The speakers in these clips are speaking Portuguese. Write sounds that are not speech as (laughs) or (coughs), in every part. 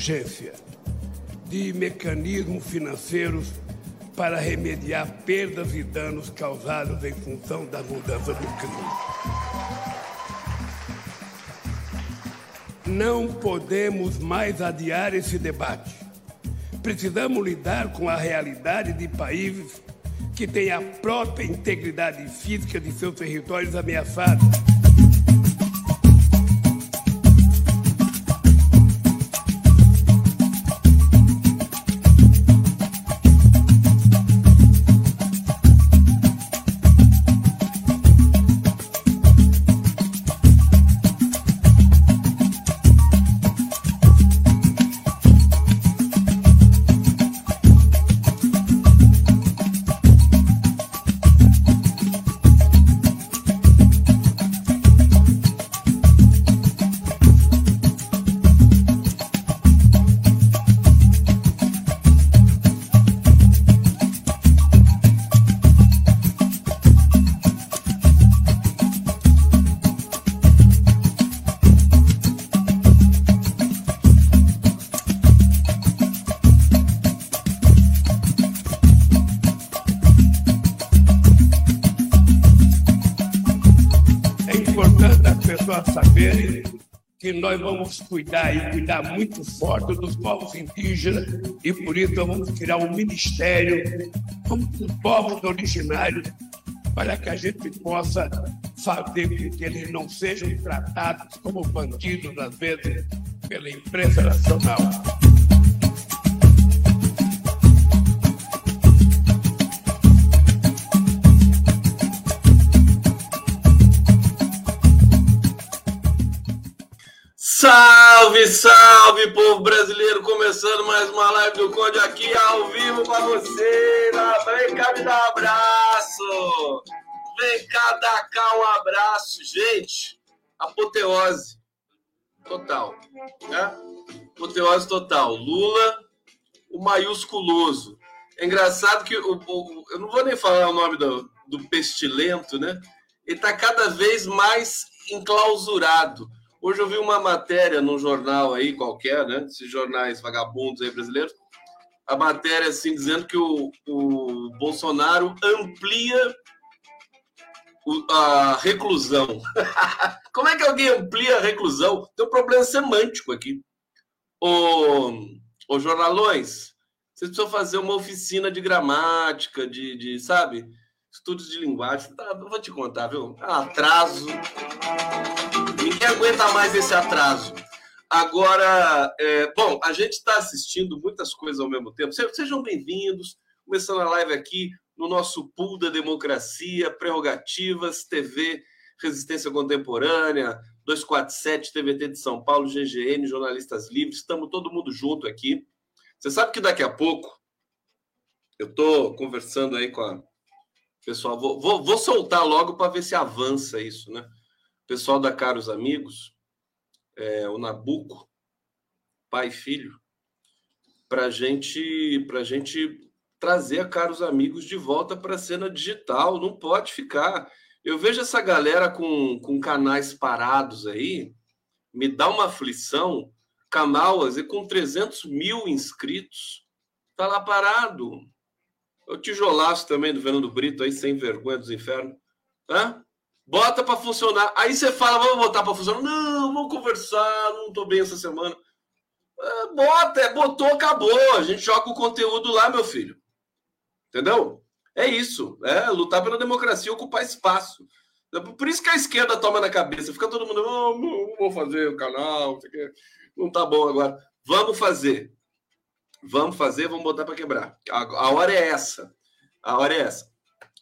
urgência, de mecanismos financeiros para remediar perdas e danos causados em função da mudança do clima. Não podemos mais adiar esse debate. Precisamos lidar com a realidade de países que têm a própria integridade física de seus territórios ameaçados. Nós vamos cuidar e cuidar muito forte dos povos indígenas e por isso vamos criar um ministério com os povos originários para que a gente possa fazer com que eles não sejam tratados como bandidos, às vezes, pela imprensa nacional. Salve, salve, povo brasileiro! Começando mais uma live do Conde aqui ao vivo para você. Vem cá me dar um abraço. Vem cá dar cá um abraço. Gente, apoteose total. Né? Apoteose total. Lula, o maiusculoso. É engraçado que o, o, eu não vou nem falar o nome do, do pestilento, né? Ele está cada vez mais enclausurado Hoje eu vi uma matéria num jornal aí qualquer, né? Esses jornais vagabundos aí brasileiros. A matéria assim dizendo que o, o Bolsonaro amplia o, a reclusão. (laughs) Como é que alguém amplia a reclusão? Tem um problema semântico aqui. Ô, ô jornalões, vocês precisam fazer uma oficina de gramática, de, de sabe? Estudos de linguagem. Tá, vou te contar, viu? Atraso. Ninguém aguenta mais esse atraso. Agora, é, bom, a gente está assistindo muitas coisas ao mesmo tempo. Sejam bem-vindos. Começando a live aqui no nosso pool da democracia, prerrogativas, TV, Resistência Contemporânea, 247, TVT de São Paulo, GGN, Jornalistas Livres. Estamos todo mundo junto aqui. Você sabe que daqui a pouco eu estou conversando aí com a pessoal. Vou, vou, vou soltar logo para ver se avança isso, né? pessoal da Caros Amigos, é, o Nabuco, pai e filho, para gente, a gente trazer a Caros Amigos de volta para a cena digital. Não pode ficar. Eu vejo essa galera com, com canais parados aí, me dá uma aflição. Canal e com 300 mil inscritos, tá lá parado. O tijolaço também do Fernando Brito aí, sem vergonha dos infernos. Hã? Bota para funcionar. Aí você fala, vamos botar para funcionar. Não, vamos conversar, não estou bem essa semana. É, bota, é, botou, acabou. A gente joga o conteúdo lá, meu filho. Entendeu? É isso. É lutar pela democracia, ocupar espaço. Por isso que a esquerda toma na cabeça. Fica todo mundo, oh, não vou fazer o canal, não tá bom agora. Vamos fazer. Vamos fazer, vamos botar para quebrar. A, a, hora é essa. A hora é essa.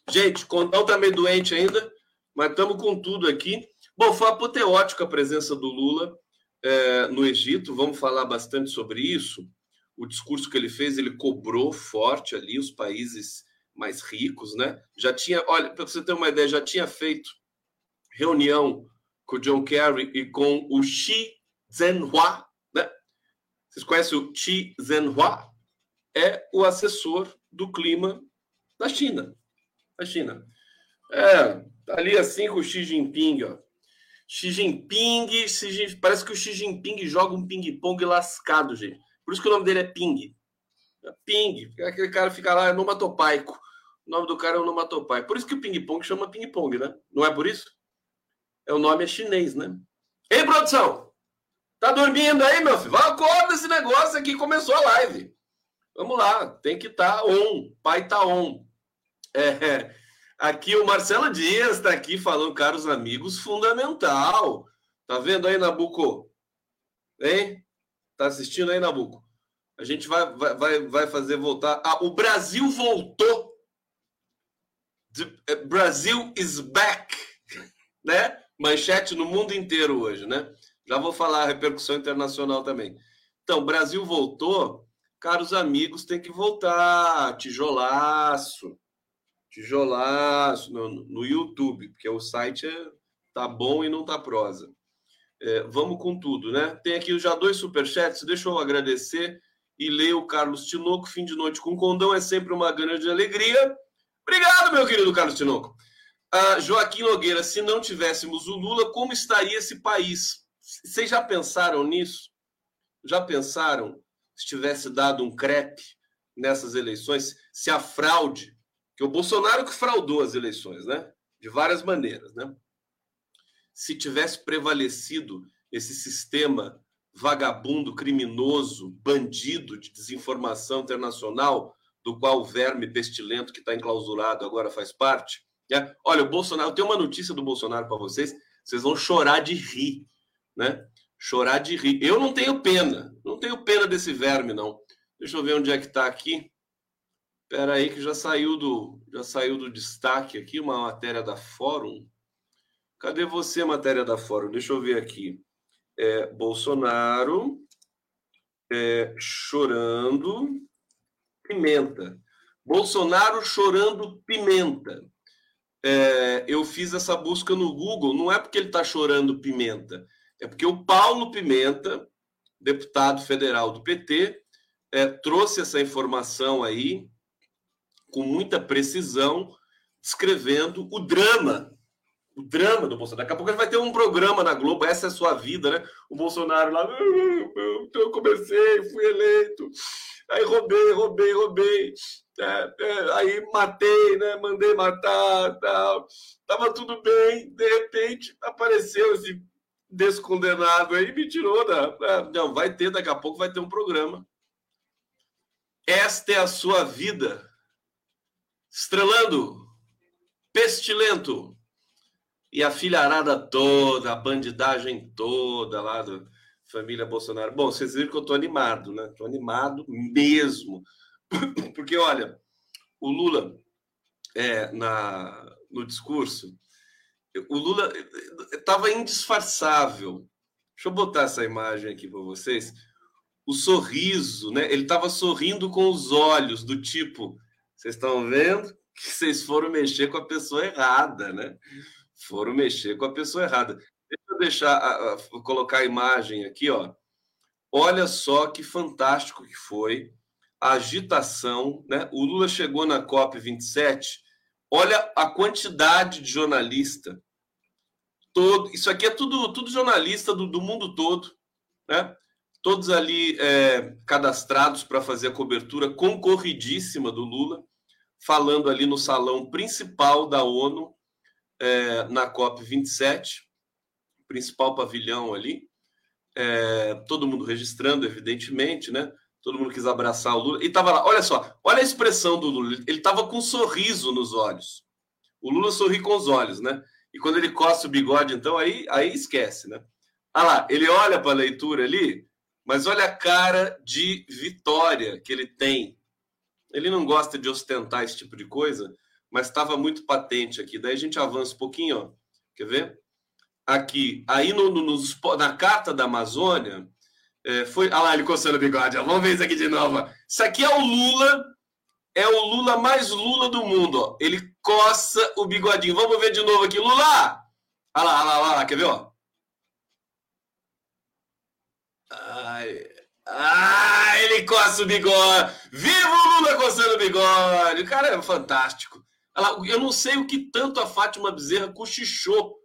Gente, Condão tá meio doente ainda mas estamos com tudo aqui. Bom, foi apoteótica a presença do Lula é, no Egito, vamos falar bastante sobre isso. O discurso que ele fez, ele cobrou forte ali os países mais ricos, né? Já tinha, olha, para você ter uma ideia, já tinha feito reunião com o John Kerry e com o Xi né? Vocês conhecem o Xi Zhenhua? É o assessor do clima da China. Da China. É, ali assim com o Xi Jinping, ó. Xi Jinping, Xi Jinping, parece que o Xi Jinping joga um ping-pong lascado, gente. Por isso que o nome dele é Ping. É ping, aquele cara fica lá, é nomatopaico. O nome do cara é onomatopai. Por isso que o ping-pong chama ping-pong, né? Não é por isso? É o nome é chinês, né? Ei, produção! Tá dormindo aí, meu filho? Acorda esse negócio aqui, começou a live. Vamos lá, tem que estar tá on. Pai tá on. É, aqui o Marcelo Dias está aqui falando, caros amigos, fundamental. Tá vendo aí, Nabuco? Hein? Tá assistindo aí, Nabuco? A gente vai, vai, vai fazer voltar. Ah, o Brasil voltou. The eh, Brasil is back. (laughs) Né? Manchete no mundo inteiro hoje, né? Já vou falar a repercussão internacional também. Então, Brasil voltou. Caros amigos, tem que voltar. Tijolaço tijolaço no, no YouTube, porque o site é, tá bom e não tá prosa. É, vamos com tudo, né? Tem aqui já dois superchats, deixa eu agradecer e ler o Carlos Tinoco. Fim de noite com condão é sempre uma grande alegria. Obrigado, meu querido Carlos Tinoco. Ah, Joaquim Nogueira, se não tivéssemos o Lula, como estaria esse país? Vocês já pensaram nisso? Já pensaram se tivesse dado um crepe nessas eleições? Se a fraude que o Bolsonaro que fraudou as eleições, né? De várias maneiras, né? Se tivesse prevalecido esse sistema vagabundo, criminoso, bandido de desinformação internacional, do qual o verme pestilento que está enclausurado agora faz parte. Né? Olha, o Bolsonaro, eu tenho uma notícia do Bolsonaro para vocês, vocês vão chorar de rir, né? Chorar de rir. Eu não tenho pena, não tenho pena desse verme, não. Deixa eu ver onde é que está aqui. Espera aí que já saiu do já saiu do destaque aqui uma matéria da Fórum. Cadê você, matéria da Fórum? Deixa eu ver aqui. É, Bolsonaro é, chorando pimenta. Bolsonaro chorando pimenta. É, eu fiz essa busca no Google. Não é porque ele está chorando pimenta, é porque o Paulo Pimenta, deputado federal do PT, é, trouxe essa informação aí com muita precisão, descrevendo o drama, o drama do Bolsonaro. Daqui a pouco ele vai ter um programa na Globo, essa é a sua vida, né? O Bolsonaro lá, eu comecei, fui eleito, aí roubei, roubei, roubei, é, é, aí matei, né? Mandei matar, tal. Tava tudo bem, de repente apareceu esse descondenado aí me tirou da. Não, vai ter, daqui a pouco vai ter um programa. Esta é a sua vida estrelando, pestilento, e a filharada toda, a bandidagem toda lá da família Bolsonaro. Bom, vocês viram que eu tô animado, né? Tô animado mesmo. (coughs) Porque, olha, o Lula, é, na, no discurso, o Lula estava indisfarçável. Deixa eu botar essa imagem aqui para vocês. O sorriso, né? Ele estava sorrindo com os olhos, do tipo vocês estão vendo que vocês foram mexer com a pessoa errada, né? Foram mexer com a pessoa errada. Deixa eu deixar, a, a, colocar a imagem aqui, ó. Olha só que fantástico que foi a agitação, né? O Lula chegou na COP 27. Olha a quantidade de jornalista. Todo, isso aqui é tudo, tudo jornalista do, do mundo todo, né? Todos ali é, cadastrados para fazer a cobertura concorridíssima do Lula falando ali no salão principal da ONU, é, na COP27, principal pavilhão ali. É, todo mundo registrando, evidentemente, né? Todo mundo quis abraçar o Lula. E estava lá, olha só, olha a expressão do Lula. Ele estava com um sorriso nos olhos. O Lula sorri com os olhos, né? E quando ele coça o bigode, então, aí, aí esquece, né? Ah lá, ele olha para a leitura ali, mas olha a cara de vitória que ele tem ele não gosta de ostentar esse tipo de coisa, mas estava muito patente aqui. Daí a gente avança um pouquinho, ó. Quer ver? Aqui, aí no, no, na carta da Amazônia, é, foi. Ah lá, ele coçando o bigode. Ó. Vamos ver isso aqui de novo. Isso aqui é o Lula, é o Lula mais Lula do mundo. Ó. Ele coça o bigodinho. Vamos ver de novo aqui. Lula! Olha lá, olha lá, olha lá. Quer ver? Ó? Ai. Ah, ele coça o bigode. Viva o Lula coçando o bigode. O cara é fantástico. Eu não sei o que tanto a Fátima Bezerra cochichou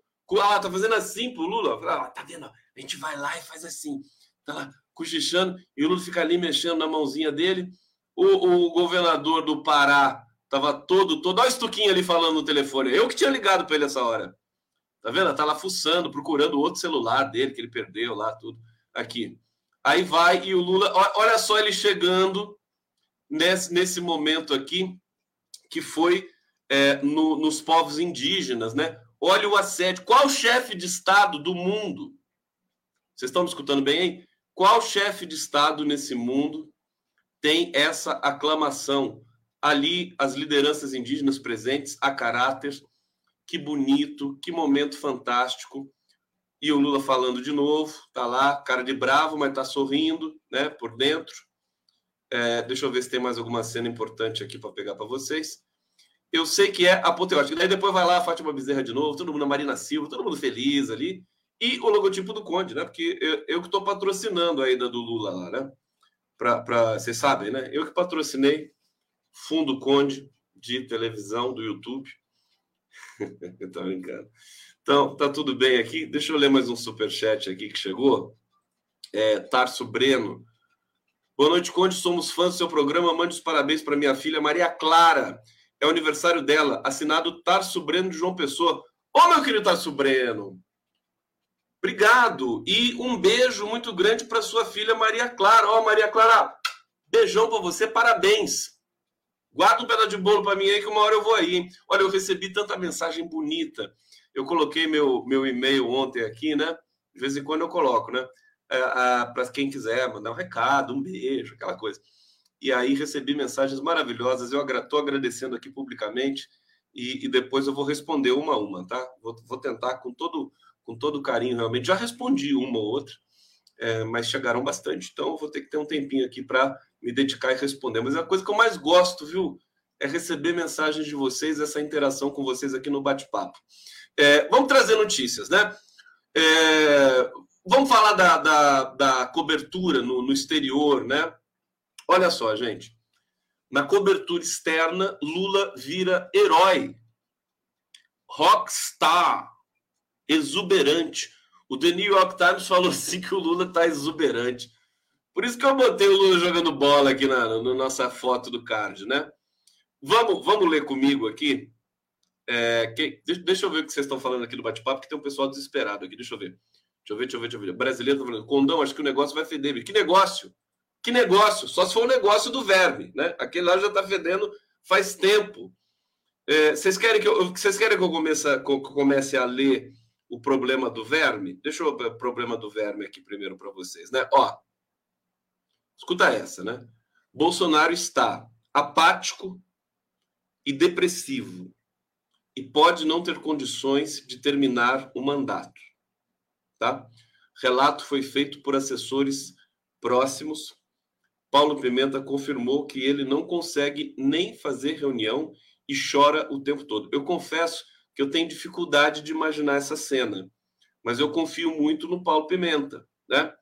Ah, tá fazendo assim pro Lula. Ah, tá vendo? A gente vai lá e faz assim. Tá cochichando e o Lula fica ali mexendo na mãozinha dele. O, o governador do Pará tava todo, todo. Olha o Estuquinho ali falando no telefone. Eu que tinha ligado para ele essa hora. Tá vendo? Tá lá fuçando, procurando o outro celular dele que ele perdeu lá, tudo. Aqui. Aí vai e o Lula. Olha só ele chegando nesse, nesse momento aqui, que foi é, no, nos povos indígenas, né? Olha o assédio. Qual chefe de Estado do mundo? Vocês estão me escutando bem, hein? Qual chefe de Estado nesse mundo tem essa aclamação? Ali, as lideranças indígenas presentes a caráter. Que bonito, que momento fantástico. E o Lula falando de novo, tá lá, cara de bravo, mas tá sorrindo, né, por dentro. É, deixa eu ver se tem mais alguma cena importante aqui para pegar para vocês. Eu sei que é apoteótico. Daí depois vai lá a Fátima Bezerra de novo, todo mundo, a Marina Silva, todo mundo feliz ali. E o logotipo do Conde, né? Porque eu, eu que estou patrocinando a ida do Lula lá, né? Para vocês sabem, né? Eu que patrocinei Fundo Conde de televisão do YouTube. (laughs) tá brincando. Então, tá tudo bem aqui. Deixa eu ler mais um super chat aqui que chegou. É, Tarso Breno. Boa noite, Conde. Somos fãs do seu programa. Mande os parabéns para minha filha Maria Clara. É o aniversário dela. Assinado Tarso Breno de João Pessoa. Ô, meu querido Tarso Breno. Obrigado. E um beijo muito grande para sua filha Maria Clara. Ó, Maria Clara, beijão para você. Parabéns. Guarda um pedaço de bolo para mim aí que uma hora eu vou aí. Hein? Olha, eu recebi tanta mensagem bonita. Eu coloquei meu, meu e-mail ontem aqui, né? De vez em quando eu coloco, né? é, para quem quiser mandar um recado, um beijo, aquela coisa. E aí recebi mensagens maravilhosas. Eu estou agradecendo aqui publicamente e, e, depois eu vou responder uma a uma, tá? Vou, vou, tentar com todo com todo carinho, realmente. Já respondi uma ou outra, é, mas chegaram bastante. Então vou ter que ter um tempinho aqui para me dedicar e responder. Mas a coisa que eu mais gosto, viu? É receber mensagens de vocês, essa interação com vocês aqui no bate-papo. É, vamos trazer notícias, né? É, Vamos falar da, da, da cobertura no, no exterior, né? Olha só, gente. Na cobertura externa, Lula vira herói. Rockstar. Exuberante. O The New York Times falou assim que o Lula está exuberante. Por isso que eu botei o Lula jogando bola aqui na, na nossa foto do card, né? Vamos, vamos ler comigo aqui. É, que, deixa eu ver o que vocês estão falando aqui no bate-papo, que tem um pessoal desesperado aqui. Deixa eu ver. Deixa eu ver, deixa eu ver, deixa eu ver. Brasileiro tá falando, condão, acho que o negócio vai feder. Que negócio? Que negócio? Só se for o negócio do verme, né? Aquele lá já tá fedendo faz tempo. É, vocês, querem que eu, vocês querem que eu comece, que eu comece a ler o problema do verme? Deixa eu o problema do verme aqui primeiro para vocês, né? Ó, escuta essa, né? Bolsonaro está apático e depressivo e pode não ter condições de terminar o mandato. Tá? Relato foi feito por assessores próximos. Paulo Pimenta confirmou que ele não consegue nem fazer reunião e chora o tempo todo. Eu confesso que eu tenho dificuldade de imaginar essa cena, mas eu confio muito no Paulo Pimenta, né?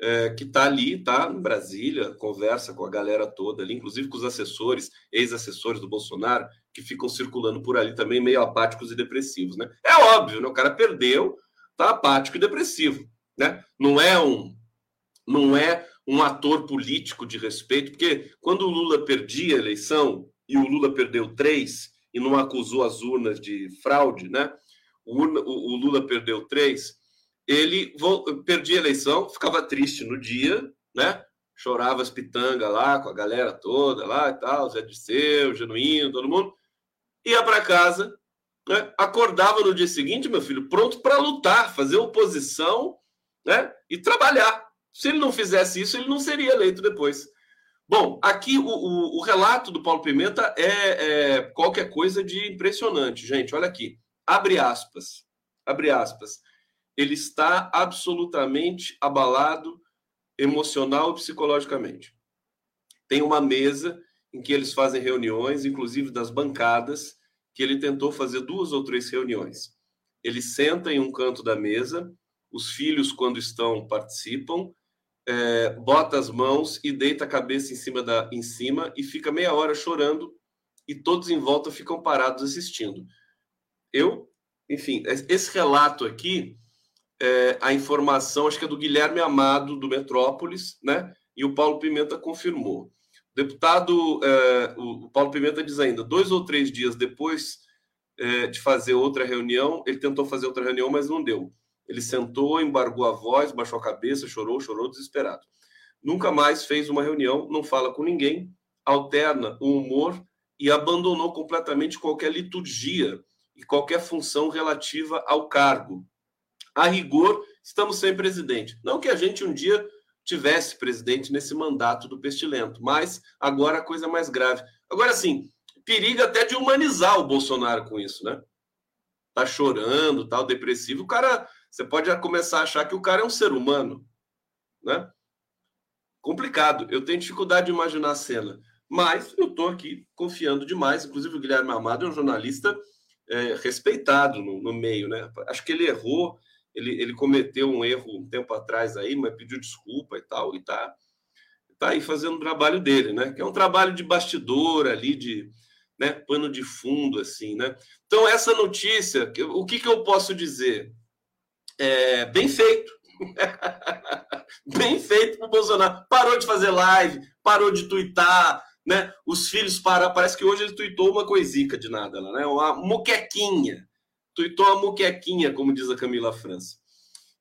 É, que está ali, tá em Brasília, conversa com a galera toda ali, inclusive com os assessores, ex-assessores do Bolsonaro, que ficam circulando por ali também, meio apáticos e depressivos, né? É óbvio, né? O cara perdeu, tá apático e depressivo, né? Não é um não é um ator político de respeito, porque quando o Lula perdia a eleição e o Lula perdeu três e não acusou as urnas de fraude, né? O, o, o Lula perdeu três, ele perdia a eleição, ficava triste no dia, né? Chorava as pitangas lá com a galera toda lá e tal, Zé Disseu, Genuíno, todo mundo. Ia para casa, né? acordava no dia seguinte, meu filho, pronto para lutar, fazer oposição né? e trabalhar. Se ele não fizesse isso, ele não seria eleito depois. Bom, aqui o, o, o relato do Paulo Pimenta é, é, qualquer coisa de impressionante, gente. Olha aqui, abre aspas, abre aspas. Ele está absolutamente abalado emocional e psicologicamente. Tem uma mesa em que eles fazem reuniões, inclusive das bancadas, que ele tentou fazer duas ou três reuniões. Ele senta em um canto da mesa, os filhos, quando estão, participam, é, bota as mãos e deita a cabeça em cima, da, em cima e fica meia hora chorando e todos em volta ficam parados assistindo. Eu enfim, esse relato aqui, é, a informação, acho que é do Guilherme Amado, do Metrópolis, né? E o Paulo Pimenta confirmou. O deputado, é, o Paulo Pimenta diz ainda, dois ou três dias depois é, de fazer outra reunião, ele tentou fazer outra reunião, mas não deu. Ele sentou, embargou a voz, baixou a cabeça, chorou, chorou desesperado. Nunca mais fez uma reunião, não fala com ninguém, alterna o humor e abandonou completamente qualquer liturgia e qualquer função relativa ao cargo. A rigor, estamos sem presidente. Não que a gente um dia tivesse presidente nesse mandato do pestilento, mas agora a coisa é mais grave. Agora sim, periga até de humanizar o Bolsonaro com isso, né? Tá chorando, tal, depressivo. O cara, você pode começar a achar que o cara é um ser humano, né? Complicado. Eu tenho dificuldade de imaginar a cena. Mas eu estou aqui confiando demais. Inclusive, o Guilherme Amado é um jornalista é, respeitado no, no, meio, né? Acho que ele errou, ele, ele cometeu um erro um tempo atrás aí, mas pediu desculpa e tal, e tá, tá aí fazendo o trabalho dele, né? Que é um trabalho de bastidor ali, de né, pano de fundo, assim, né? Então, essa notícia, o que, que eu posso dizer? É, bem feito. (laughs) bem feito o Bolsonaro. Parou de fazer live, parou de twittar, né? Os filhos pararam. Parece que hoje ele tuitou uma coisica de nada lá, né? Uma muquequinha. Tuitou uma muquequinha, como diz a Camila França.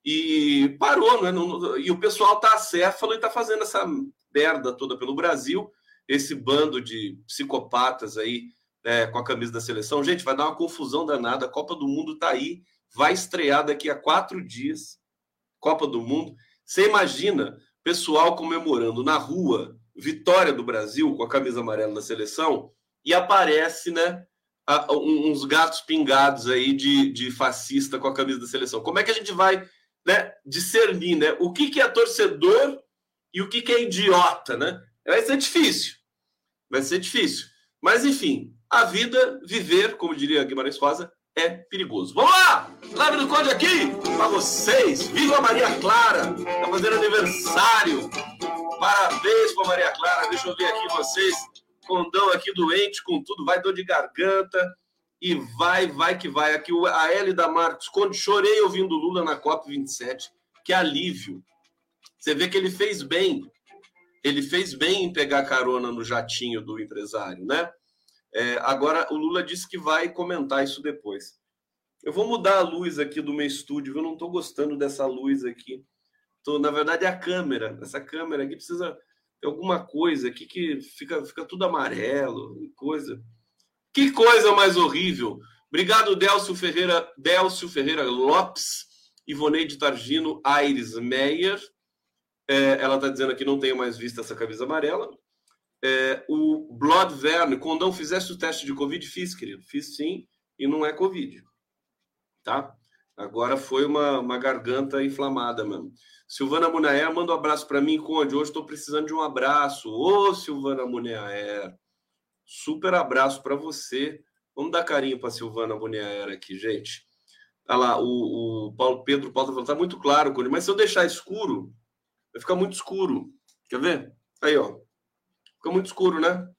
E parou, né? E o pessoal tá acéfalo e tá fazendo essa merda toda pelo Brasil. Esse bando de psicopatas aí é, com a camisa da seleção. Gente, vai dar uma confusão danada. A Copa do Mundo tá aí. Vai estrear daqui a quatro dias. Copa do Mundo. Você imagina pessoal comemorando na rua vitória do Brasil com a camisa amarela da seleção e aparece, né, uns gatos pingados aí de, de fascista com a camisa da seleção. Como é que a gente vai né, discernir, né? O que, que é torcedor e o que, que é idiota, né? Vai ser difícil. Vai ser difícil. Mas, enfim, a vida, viver, como diria Guimarães Rosa, é perigoso. Vamos lá! Live do Conde aqui para vocês. Viva Maria Clara! Tá fazendo aniversário. Parabéns para Maria Clara. Deixa eu ver aqui vocês. Condão aqui doente com tudo. Vai dor de garganta. E vai, vai que vai. Aqui a L da Marcos. Conde, chorei ouvindo Lula na COP27. Que alívio. Você vê que ele fez bem. Ele fez bem em pegar carona no jatinho do empresário, né? É, agora, o Lula disse que vai comentar isso depois. Eu vou mudar a luz aqui do meu estúdio, eu não estou gostando dessa luz aqui. Tô, na verdade, é a câmera. Essa câmera aqui precisa ter alguma coisa aqui que fica, fica tudo amarelo, coisa. Que coisa mais horrível! Obrigado, Délcio Ferreira, Délcio Ferreira Lopes, Ivoneide Targino, Aires Meyer. É, ela está dizendo aqui não tenho mais visto essa camisa amarela. É, o Blood Verne, Condão, fizesse o teste de Covid? Fiz, querido. Fiz sim, e não é Covid. Tá? Agora foi uma, uma garganta inflamada mesmo. Silvana Munaer, manda um abraço para mim, Conde. Hoje estou precisando de um abraço. Ô, Silvana Munaer, super abraço para você. Vamos dar carinho para Silvana Munaer aqui, gente. Olha lá, o, o Paulo Pedro Paulo tá falando, tá muito claro, Conde, mas se eu deixar escuro, vai ficar muito escuro. Quer ver? Aí, ó. Fica muito escuro, né?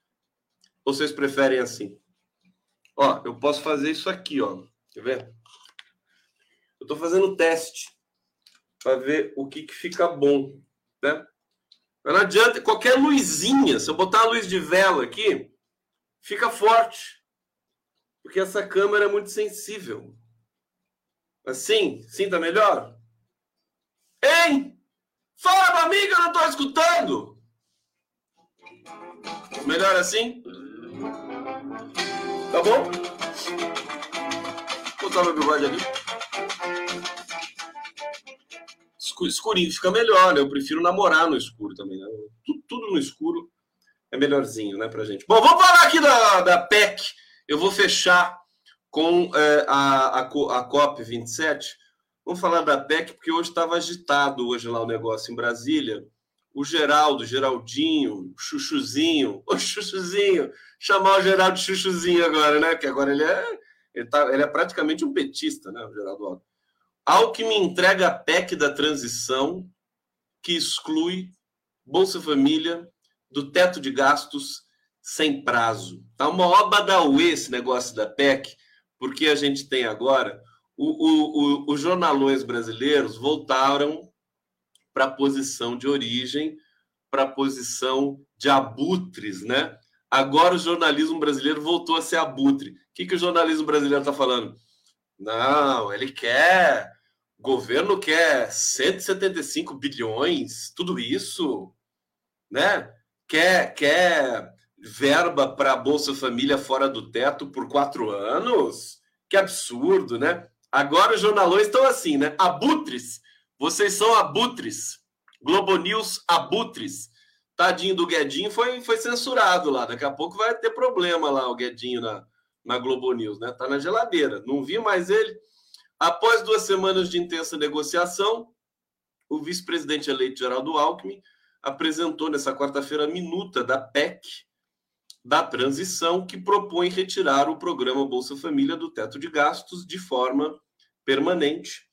Ou vocês preferem assim? Ó, eu posso fazer isso aqui, ó. Quer ver? Eu estou fazendo teste para ver o que, que fica bom, né? Mas não adianta, qualquer luzinha, se eu botar a luz de vela aqui, fica forte. Porque essa câmera é muito sensível. Assim, sim, tá melhor? Hein? Fala pra mim que eu não tô escutando! Melhor assim? Tá bom? Vou botar meu bigode ali. Escurinho fica melhor, né? Eu prefiro namorar no escuro também. Né? Tudo, tudo, no escuro é melhorzinho, né, pra gente. Bom, vamos falar aqui da, da PEC. Eu vou fechar com é, a, a, a COP27. Vamos falar da PEC, porque hoje estava agitado hoje lá o negócio em Brasília o Geraldo, Geraldinho, Chuchuzinho, (laughs) o Chuchuzinho, chamar o Geraldo Chuchuzinho agora, né? Que agora ele é, ele, tá, ele é praticamente um petista, né? O Geraldo Alckmin. Alckmin entrega a PEC da transição que exclui Bolsa Família do teto de gastos sem prazo. Tá uma oba da UE esse negócio da PEC, porque a gente tem agora o, o, o, os jornalões brasileiros voltaram para a posição de origem, para a posição de abutres, né? Agora o jornalismo brasileiro voltou a ser abutre. O que, que o jornalismo brasileiro está falando? Não, ele quer. O governo quer 175 bilhões, tudo isso, né? Quer, quer verba para a Bolsa Família fora do teto por quatro anos? Que absurdo, né? Agora os jornalões estão assim, né? Abutres. Vocês são abutres. Globo News abutres. Tadinho do Guedinho foi, foi censurado lá. Daqui a pouco vai ter problema lá o Guedinho na, na Globo News, né? Tá na geladeira. Não vi mais ele. Após duas semanas de intensa negociação, o vice-presidente eleito Geraldo Alckmin apresentou nessa quarta-feira a minuta da PEC da transição que propõe retirar o programa Bolsa Família do teto de gastos de forma permanente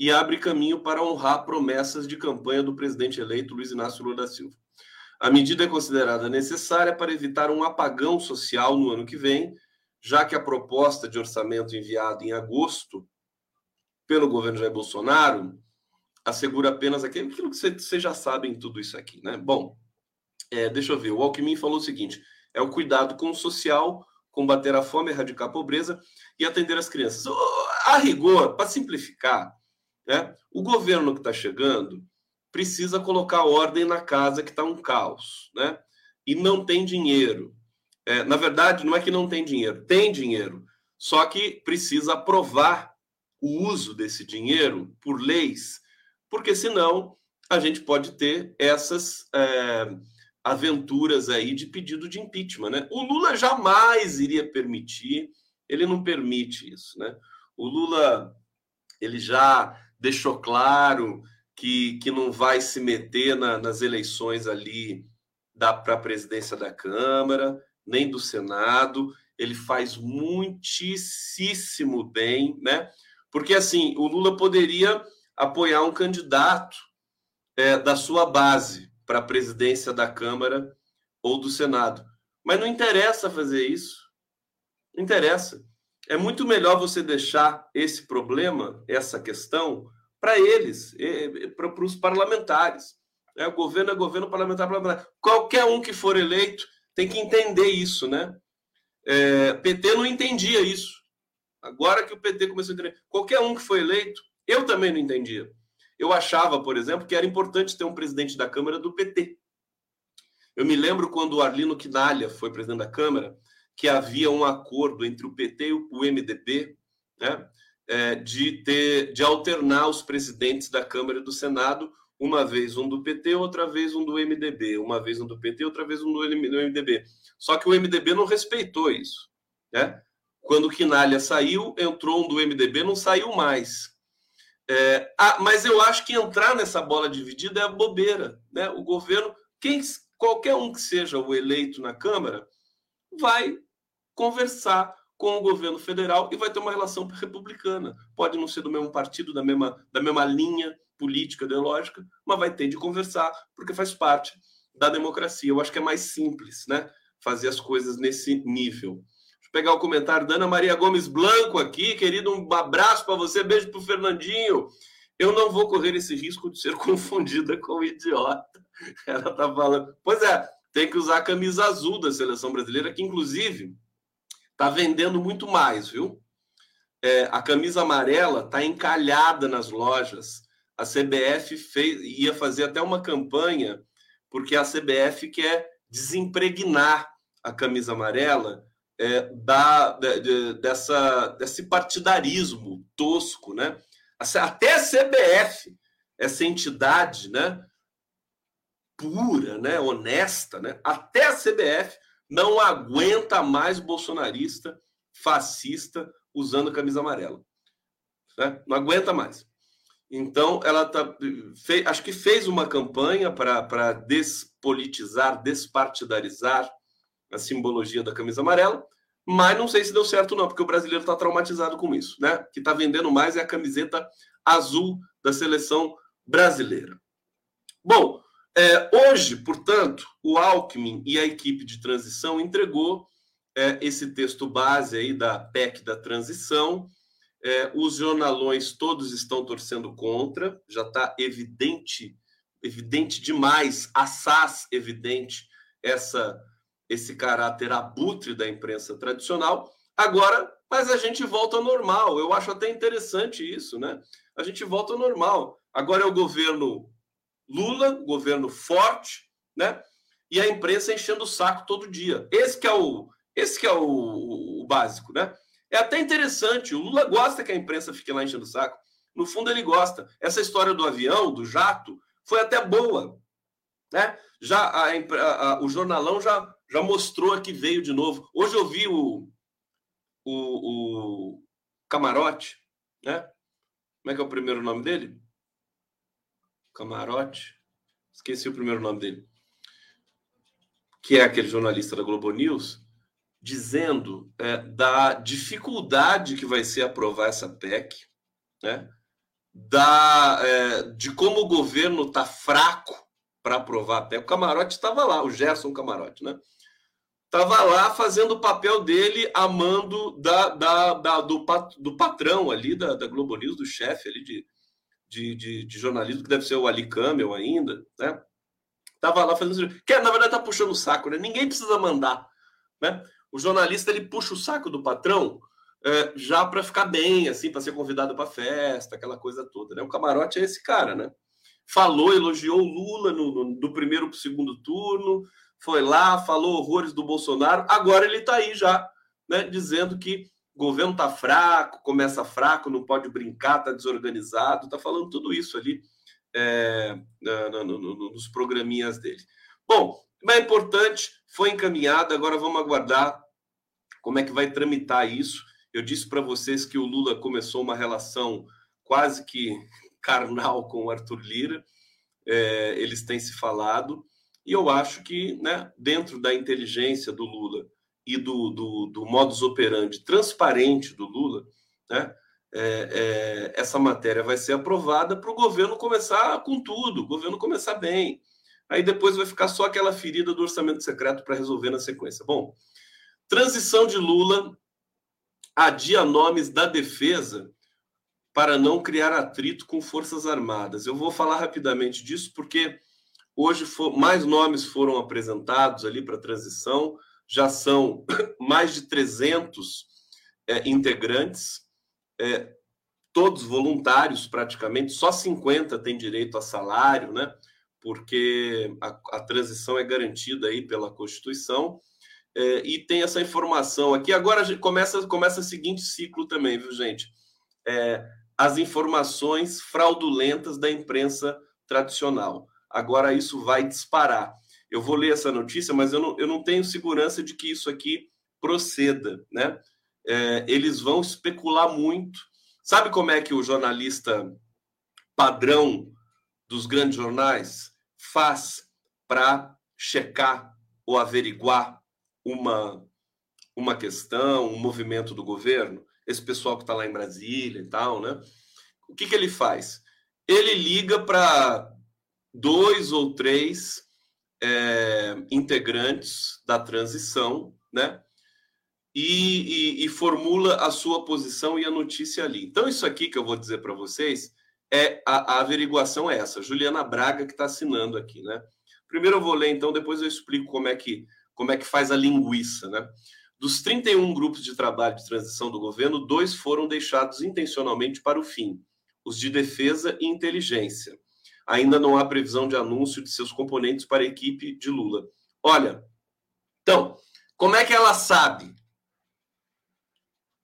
e abre caminho para honrar promessas de campanha do presidente eleito Luiz Inácio Lula da Silva. A medida é considerada necessária para evitar um apagão social no ano que vem, já que a proposta de orçamento enviada em agosto pelo governo Jair Bolsonaro assegura apenas aquilo que vocês já sabem tudo isso aqui, né? Bom, é, deixa eu ver. O Alckmin falou o seguinte: é o cuidado com o social, combater a fome, erradicar a pobreza e atender as crianças. A rigor, para simplificar, né, o governo que está chegando precisa colocar ordem na casa que está um caos, né? E não tem dinheiro. É, na verdade, não é que não tem dinheiro, tem dinheiro, só que precisa aprovar o uso desse dinheiro por leis, porque senão a gente pode ter essas é, aventuras aí de pedido de impeachment, né? O Lula jamais iria permitir, ele não permite isso, né? O Lula ele já deixou claro que, que não vai se meter na, nas eleições ali para a presidência da Câmara, nem do Senado. Ele faz muitíssimo bem, né? Porque assim, o Lula poderia apoiar um candidato é, da sua base para a presidência da Câmara ou do Senado. Mas não interessa fazer isso. Não interessa. É muito melhor você deixar esse problema, essa questão, para eles, para os parlamentares. É, o governo é governo, parlamentar é parlamentar. Qualquer um que for eleito tem que entender isso, né? É, PT não entendia isso. Agora que o PT começou a entender. Qualquer um que foi eleito, eu também não entendia. Eu achava, por exemplo, que era importante ter um presidente da Câmara do PT. Eu me lembro quando o Arlino Quinalha foi presidente da Câmara, que havia um acordo entre o PT e o MDB, né? é, de ter de alternar os presidentes da Câmara e do Senado, uma vez um do PT, outra vez um do MDB, uma vez um do PT, outra vez um do MDB. Só que o MDB não respeitou isso, né? Quando o Quinalha saiu, entrou um do MDB, não saiu mais. É, ah, mas eu acho que entrar nessa bola dividida é bobeira, né? O governo, quem, qualquer um que seja o eleito na Câmara, vai conversar com o governo federal e vai ter uma relação republicana. Pode não ser do mesmo partido, da mesma, da mesma linha política, ideológica, mas vai ter de conversar, porque faz parte da democracia. Eu acho que é mais simples, né? Fazer as coisas nesse nível. Deixa eu pegar o comentário da Ana Maria Gomes Blanco aqui, querido, um abraço para você, beijo para o Fernandinho. Eu não vou correr esse risco de ser (laughs) confundida com idiota. Ela tá falando. Pois é, tem que usar a camisa azul da seleção brasileira, que inclusive Está vendendo muito mais, viu? É, a camisa amarela está encalhada nas lojas. A CBF fez, ia fazer até uma campanha, porque a CBF quer desempregnar a camisa amarela é, da, de, de, dessa, desse partidarismo tosco, né? Até a CBF, essa entidade, né? Pura, né? Honesta, né? Até a CBF não aguenta mais bolsonarista, fascista, usando camisa amarela. Né? Não aguenta mais. Então, ela tá, fez, acho que fez uma campanha para despolitizar, despartidarizar a simbologia da camisa amarela, mas não sei se deu certo não, porque o brasileiro está traumatizado com isso, né? Que está vendendo mais é a camiseta azul da seleção brasileira. Bom, é, hoje, portanto, o Alckmin e a equipe de transição entregou é, esse texto base aí da PEC da transição, É, os jornalões todos estão torcendo contra, já está evidente, evidente demais, assaz evidente essa esse caráter abutre da imprensa tradicional. Agora, mas a gente volta ao normal. Eu acho até interessante isso, né? A gente volta ao normal. Agora é o governo Lula, governo forte, né? E a imprensa enchendo o saco todo dia. Esse que é o, esse que é o, o básico, né? É até interessante. O Lula gosta que a imprensa fique lá enchendo o saco. No fundo, ele gosta. Essa história do avião, do jato, foi até boa. Né? Já a, a, a, o jornalão já, já mostrou que veio de novo. Hoje eu vi o, o, o Camarote, né? Como é que é o primeiro nome dele? Camarote. Esqueci o primeiro nome dele. Que é aquele jornalista da Globo News dizendo é, da dificuldade que vai ser aprovar essa PEC, né? da, é, de como o governo está fraco para aprovar a PEC. O Camarote estava lá, o Gerson Camarote, né? Estava lá fazendo o papel dele, amando da, da, da do, pat, do patrão ali da, da Globo News, do chefe ali de, de, de, de, jornalismo, que deve ser o Ali Camel ainda, né? Tava lá fazendo. Que na verdade tá puxando o saco, né? Ninguém precisa mandar, né? o jornalista ele puxa o saco do patrão é, já para ficar bem, assim, para ser convidado para festa, aquela coisa toda. Né? O camarote é esse cara, né? Falou, elogiou o Lula no, no do primeiro para o segundo turno, foi lá, falou horrores do Bolsonaro. Agora ele está aí já, né, dizendo que governo está fraco, começa fraco, não pode brincar, está desorganizado, está falando tudo isso ali é, no, no, no, nos programinhas dele. Bom, mas é importante, foi encaminhado, agora vamos aguardar como é que vai tramitar isso. Eu disse para vocês que o Lula começou uma relação quase que (laughs) carnal com o Arthur Lira, é, eles têm se falado, e eu acho que, né, dentro da inteligência do Lula e do, do, do modus operandi transparente do Lula, né, é, é, essa matéria vai ser aprovada para o governo começar com tudo, o governo começar bem. Aí depois vai ficar só aquela ferida do orçamento secreto para resolver na sequência. Bom, transição de Lula adia nomes da defesa para não criar atrito com Forças Armadas. Eu vou falar rapidamente disso porque hoje for, mais nomes foram apresentados ali para a transição, já são (coughs) mais de 300 é, integrantes, é, todos voluntários praticamente, só 50 têm direito a salário, né? porque a, a transição é garantida aí pela Constituição. É, e tem essa informação aqui. Agora começa, começa o seguinte ciclo também, viu, gente? É, as informações fraudulentas da imprensa tradicional. Agora isso vai disparar. Eu vou ler essa notícia, mas eu não, eu não tenho segurança de que isso aqui proceda, né? É, eles vão especular muito. Sabe como é que o jornalista padrão dos grandes jornais faz para checar ou averiguar uma, uma questão, um movimento do governo? Esse pessoal que está lá em Brasília e tal, né? O que, que ele faz? Ele liga para dois ou três é, integrantes da transição, né? E, e, e, formula a sua posição e a notícia ali. Então, isso aqui que eu vou dizer para vocês é a, a averiguação é essa. Juliana Braga que está assinando aqui, né? Primeiro eu vou ler, então, depois eu explico como é que, como é que faz a linguiça, né? Dos 31 grupos de trabalho de transição do governo, dois foram deixados intencionalmente para o fim: os de defesa e inteligência. Ainda não há previsão de anúncio de seus componentes para a equipe de Lula. Olha, então, como é que ela sabe?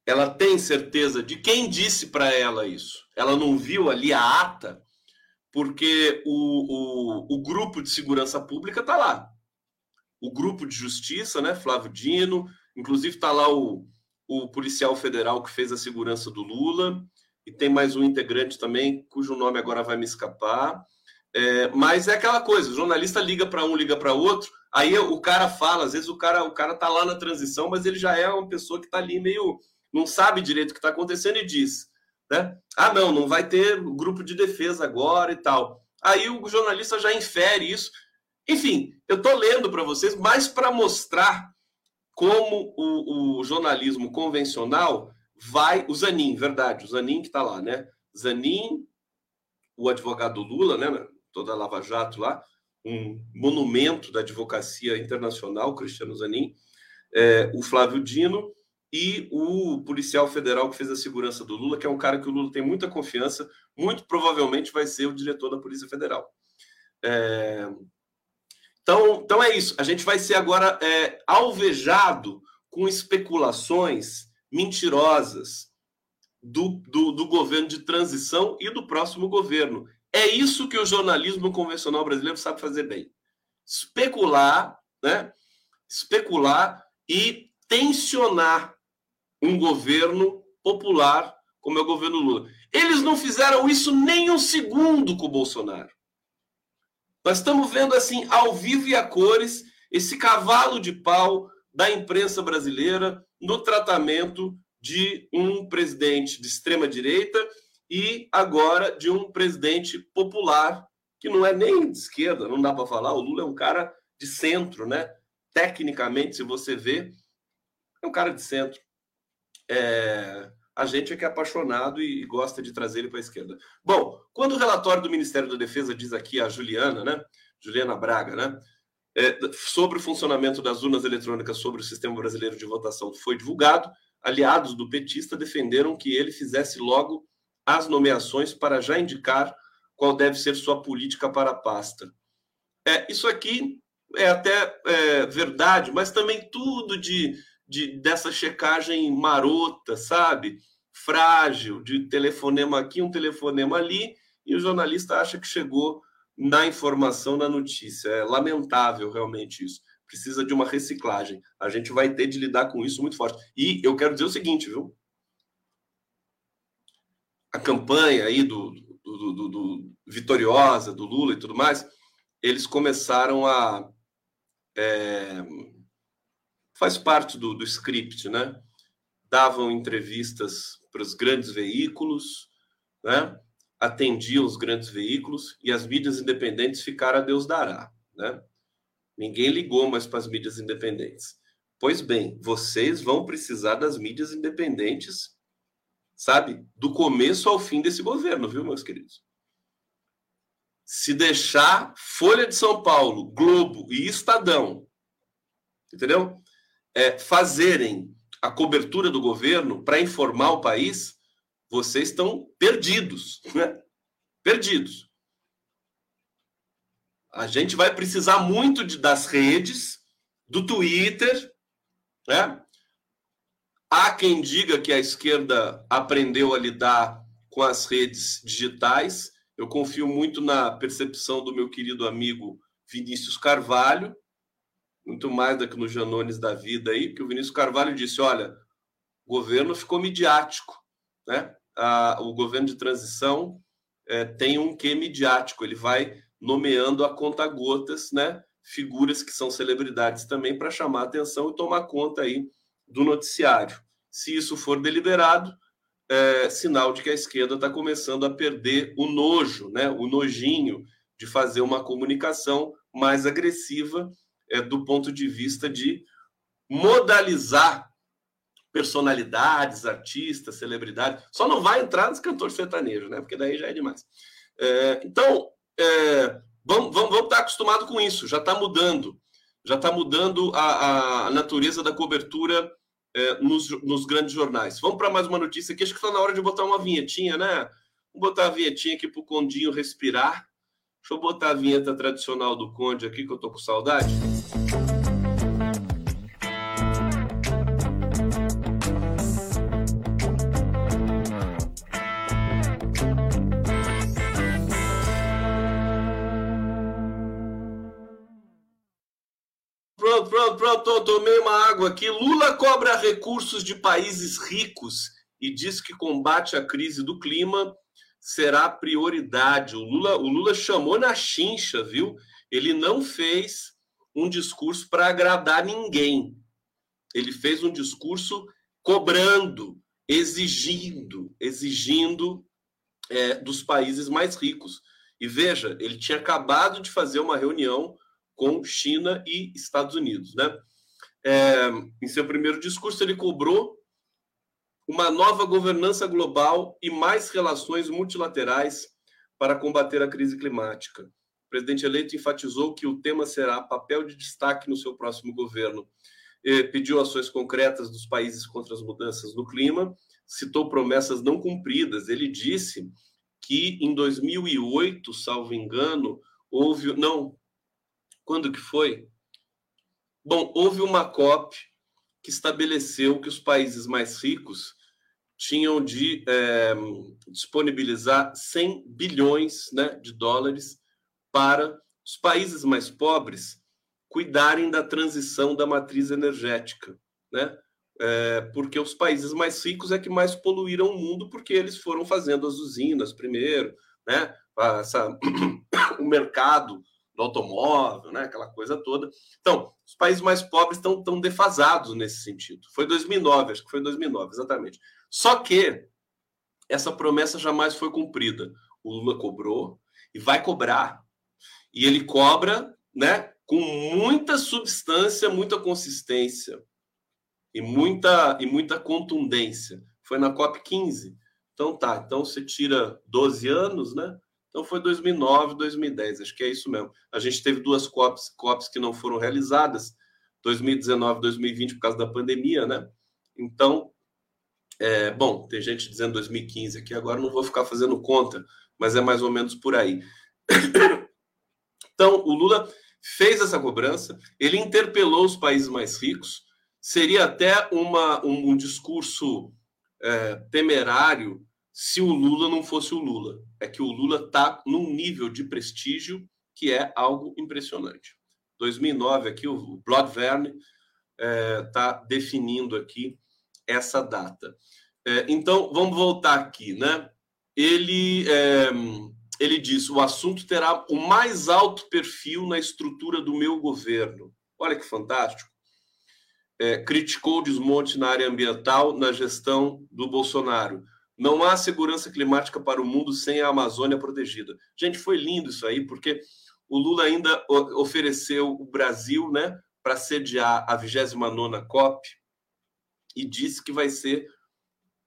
Ela tem certeza de quem disse para ela isso? ela não viu ali a ata, porque o, o, o grupo de segurança pública está lá. O grupo de justiça, né, Flávio Dino, inclusive está lá o, o policial federal que fez a segurança do Lula, e tem mais um integrante também, cujo nome agora vai me escapar. É, mas é aquela coisa, o jornalista liga para um, liga para outro, aí o cara fala, às vezes o cara o cara tá lá na transição, mas ele já é uma pessoa que está ali meio não sabe direito o que está acontecendo e diz: né? Ah, não, não vai ter grupo de defesa agora e tal. Aí o jornalista já infere isso. Enfim, eu estou lendo para vocês, mais para mostrar como o, o, jornalismo convencional vai. O Zanin, verdade, o Zanin que está lá, né? Zanin, o advogado Lula, né? Toda a Lava Jato lá, um monumento da advocacia internacional, Cristiano Zanin, é, o Flávio Dino e o policial federal que fez a segurança do Lula, que é um cara que o Lula tem muita confiança, muito provavelmente vai ser o diretor da Polícia Federal. É... Então, então é isso. A gente vai ser agora é, alvejado com especulações mentirosas do, do, do governo de transição e do próximo governo. É isso que o jornalismo convencional brasileiro sabe fazer bem. Especular, né? Especular e tensionar um governo popular como é o governo Lula. Eles não fizeram isso nem um segundo com o Bolsonaro. Nós estamos vendo assim, ao vivo e a cores, esse cavalo de pau da imprensa brasileira no tratamento de um presidente de extrema direita e agora de um presidente popular que não é nem de esquerda, não dá para falar. O Lula é um cara de centro, né? Tecnicamente, se você vê, é um cara de centro. É, a gente é que é apaixonado e gosta de trazer ele para a esquerda. Bom, quando o relatório do Ministério da Defesa diz aqui a Juliana, né? Juliana Braga, né? É, sobre o funcionamento das urnas eletrônicas sobre o sistema brasileiro de votação foi divulgado, aliados do petista defenderam que ele fizesse logo as nomeações para já indicar qual deve ser sua política para a pasta. É, isso aqui é até é, verdade, mas também tudo de de, dessa checagem marota, sabe? Frágil, de telefonema aqui, um telefonema ali, e o jornalista acha que chegou na informação, na notícia. É lamentável realmente isso. Precisa de uma reciclagem. A gente vai ter de lidar com isso muito forte. E eu quero dizer o seguinte, viu? A campanha aí do, do, do, do vitoriosa do Lula e tudo mais, eles começaram a é, faz parte do, do script, né? Davam entrevistas para os grandes veículos, né? atendiam os grandes veículos e as mídias independentes ficaram a Deus dará, né? Ninguém ligou mais para as mídias independentes. Pois bem, vocês vão precisar das mídias independentes, sabe? Do começo ao fim desse governo, viu, meus queridos? Se deixar Folha de São Paulo, Globo e Estadão, entendeu? é, fazerem a cobertura do governo para informar o país, vocês estão perdidos, né? Perdidos. A gente vai precisar muito de, das redes, do Twitter, né? Há quem diga que a esquerda aprendeu a lidar com as redes digitais. Eu confio muito na percepção do meu querido amigo Vinícius Carvalho, muito mais do que no Janones da vida aí, que o Vinícius Carvalho disse: olha, o governo ficou midiático, né? O governo de transição é, tem um quê midiático, ele vai nomeando a conta-gotas, né? Figuras que são celebridades também para chamar atenção e tomar conta aí do noticiário. Se isso for deliberado, é sinal de que a esquerda está começando a perder o nojo, né? O nojinho de fazer uma comunicação mais agressiva é, do ponto de vista de modalizar personalidades, artistas, celebridades. Só não vai entrar nos cantores sertanejos, né? Porque daí já é demais. É, então, é, vamos, vamos, vamos estar acostumados com isso. Já está mudando. Já está mudando a, a, natureza da cobertura é, nos, nos, grandes jornais. Vamos para mais uma notícia aqui. Acho que está na hora de botar uma vinhetinha, né? Vamos botar a vinhetinha aqui para o Condinho respirar. Deixa eu botar a vinheta tradicional do Conde aqui, que eu tô com saudade. Pronto, pronto, tomei uma água aqui. Lula cobra recursos de países ricos e diz que combate a crise do clima será prioridade. O Lula, o Lula chamou na chincha, viu? Ele não fez um discurso para agradar ninguém. Ele fez um discurso cobrando, exigindo, exigindo é, dos países mais ricos. E veja, ele tinha acabado de fazer uma reunião com China e Estados Unidos, né? É, em seu primeiro discurso, ele cobrou uma nova governança global e mais relações multilaterais para combater a crise climática. O presidente eleito enfatizou que o tema será papel de destaque no seu próximo governo. Pediu ações concretas dos países contra as mudanças no clima, citou promessas não cumpridas. Ele disse que em 2008, salvo engano, houve. Não. Quando que foi? Bom, houve uma COP que estabeleceu que os países mais ricos tinham de é, disponibilizar 100 bilhões né, de dólares para os países mais pobres cuidarem da transição da matriz energética, né? É, porque os países mais ricos é que mais poluíram o mundo, porque eles foram fazendo as usinas primeiro, né? Essa, (coughs) o mercado do automóvel, né? Aquela coisa toda. Então, os países mais pobres estão tão defasados nesse sentido. Foi 2009, acho que foi 2009, exatamente. Só que essa promessa jamais foi cumprida. O Lula cobrou e vai cobrar. E ele cobra, né, com muita substância, muita consistência e muita e muita contundência. Foi na COP 15. Então tá, então você tira 12 anos, né? Então foi 2009, 2010, acho que é isso mesmo. A gente teve duas COPs, COPs que não foram realizadas, 2019, 2020 por causa da pandemia, né? Então é, bom, tem gente dizendo 2015 aqui, agora não vou ficar fazendo conta, mas é mais ou menos por aí. Então, o Lula fez essa cobrança, ele interpelou os países mais ricos, seria até uma, um, um discurso é, temerário se o Lula não fosse o Lula. É que o Lula está num nível de prestígio que é algo impressionante. 2009 aqui, o Blood Verne está é, definindo aqui essa data. É, então, vamos voltar aqui, né? Ele, é, ele diz: o assunto terá o mais alto perfil na estrutura do meu governo. Olha que fantástico. É, criticou o desmonte na área ambiental na gestão do Bolsonaro. Não há segurança climática para o mundo sem a Amazônia protegida. Gente, foi lindo isso aí, porque o Lula ainda ofereceu o Brasil né, para sediar a 29 COP, e disse que vai ser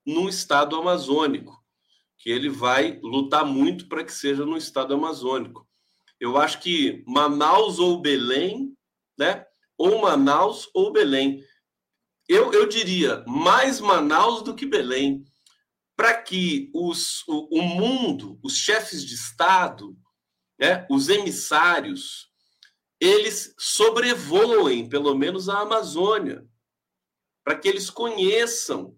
num estado amazônico, que ele vai lutar muito para que seja no estado amazônico. Eu acho que Manaus ou Belém, né? Ou Manaus ou Belém. Eu, eu diria mais Manaus do que Belém, para que os, o, o mundo, os chefes de Estado, né, os emissários, eles sobrevoem pelo menos a Amazônia para que eles conheçam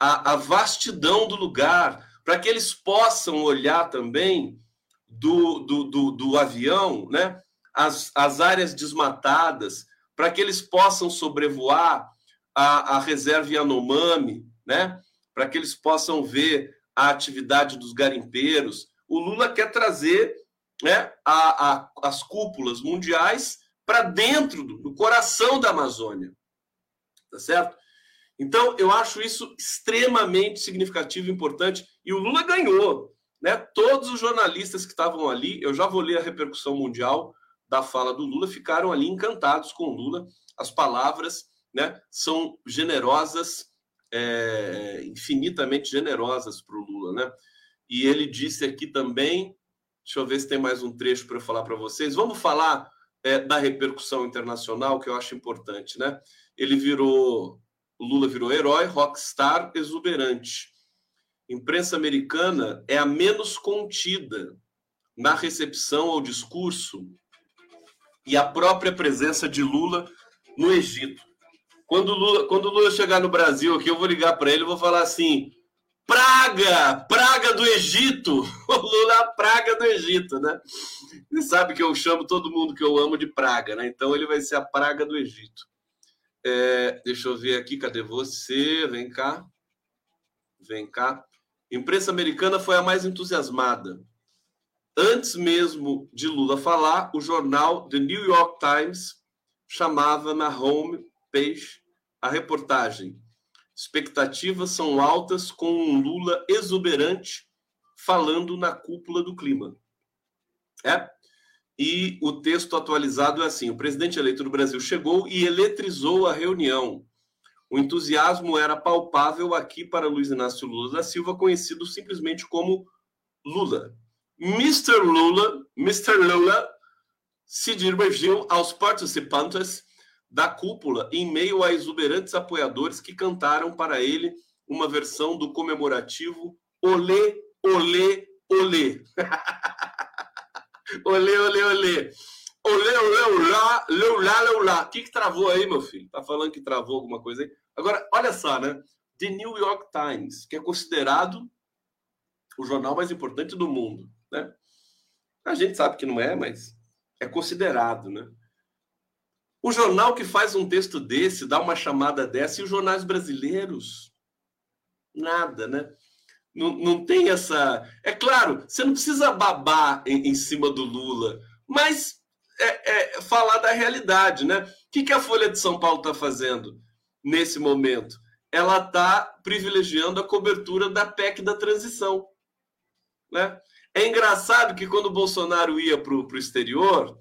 a, a vastidão do lugar, para que eles possam olhar também do, do, do, do avião, né? As, as áreas desmatadas, para que eles possam sobrevoar a, a reserva Yanomami, né? Para que eles possam ver a atividade dos garimpeiros. O Lula quer trazer né, a, a, as cúpulas mundiais para dentro do, do coração da Amazônia, tá certo? Então, eu acho isso extremamente significativo e importante. E o Lula ganhou. Né? Todos os jornalistas que estavam ali, eu já vou ler a repercussão mundial da fala do Lula, ficaram ali encantados com o Lula. As palavras né, são generosas, é, infinitamente generosas para o Lula. Né? E ele disse aqui também, deixa eu ver se tem mais um trecho para falar para vocês. Vamos falar é, da repercussão internacional, que eu acho importante. Né? Ele virou o Lula virou herói, rockstar, exuberante. Imprensa americana é a menos contida na recepção ao discurso e a própria presença de Lula no Egito. Quando Lula, quando Lula chegar no Brasil aqui, eu vou ligar para ele e vou falar assim: praga, praga do Egito. (laughs) O Lula é a praga do Egito, né? Você sabe que eu chamo todo mundo que eu amo de praga, né? Então ele vai ser a praga do Egito. É, deixa eu ver aqui, cadê você? Vem cá. Vem cá. Imprensa americana foi a mais entusiasmada. Antes mesmo de Lula falar, o jornal The New York Times chamava na page a reportagem. Expectativas são altas com um Lula exuberante falando na cúpula do clima. É? E o texto atualizado é assim: o presidente eleito do Brasil chegou e eletrizou a reunião. O entusiasmo era palpável aqui para Luiz Inácio Lula da Silva, conhecido simplesmente como Lula. Mr. Lula, Mr. Lula se dirigiu aos participantes da cúpula em meio a exuberantes apoiadores que cantaram para ele uma versão do comemorativo Olê, Olê, Olê. (laughs) olê, olê, olê. Olê, olê, olá, leulá, leulá. O que, que travou aí, meu filho? Tá falando que travou alguma coisa aí? Agora, olha só, né? The New York Times, que é considerado o jornal mais importante do mundo, né? A gente sabe que não é, mas é considerado, né? O jornal que faz um texto desse, dá uma chamada dessa, e os jornais brasileiros? Nada, né? Não, não tem essa. É claro, você não precisa babar em, em cima do Lula, mas é, é, falar da realidade, né? O que, que a Folha de São Paulo está fazendo nesse momento? Ela está privilegiando a cobertura da PEC da transição. Né? É engraçado que quando o Bolsonaro ia para o exterior,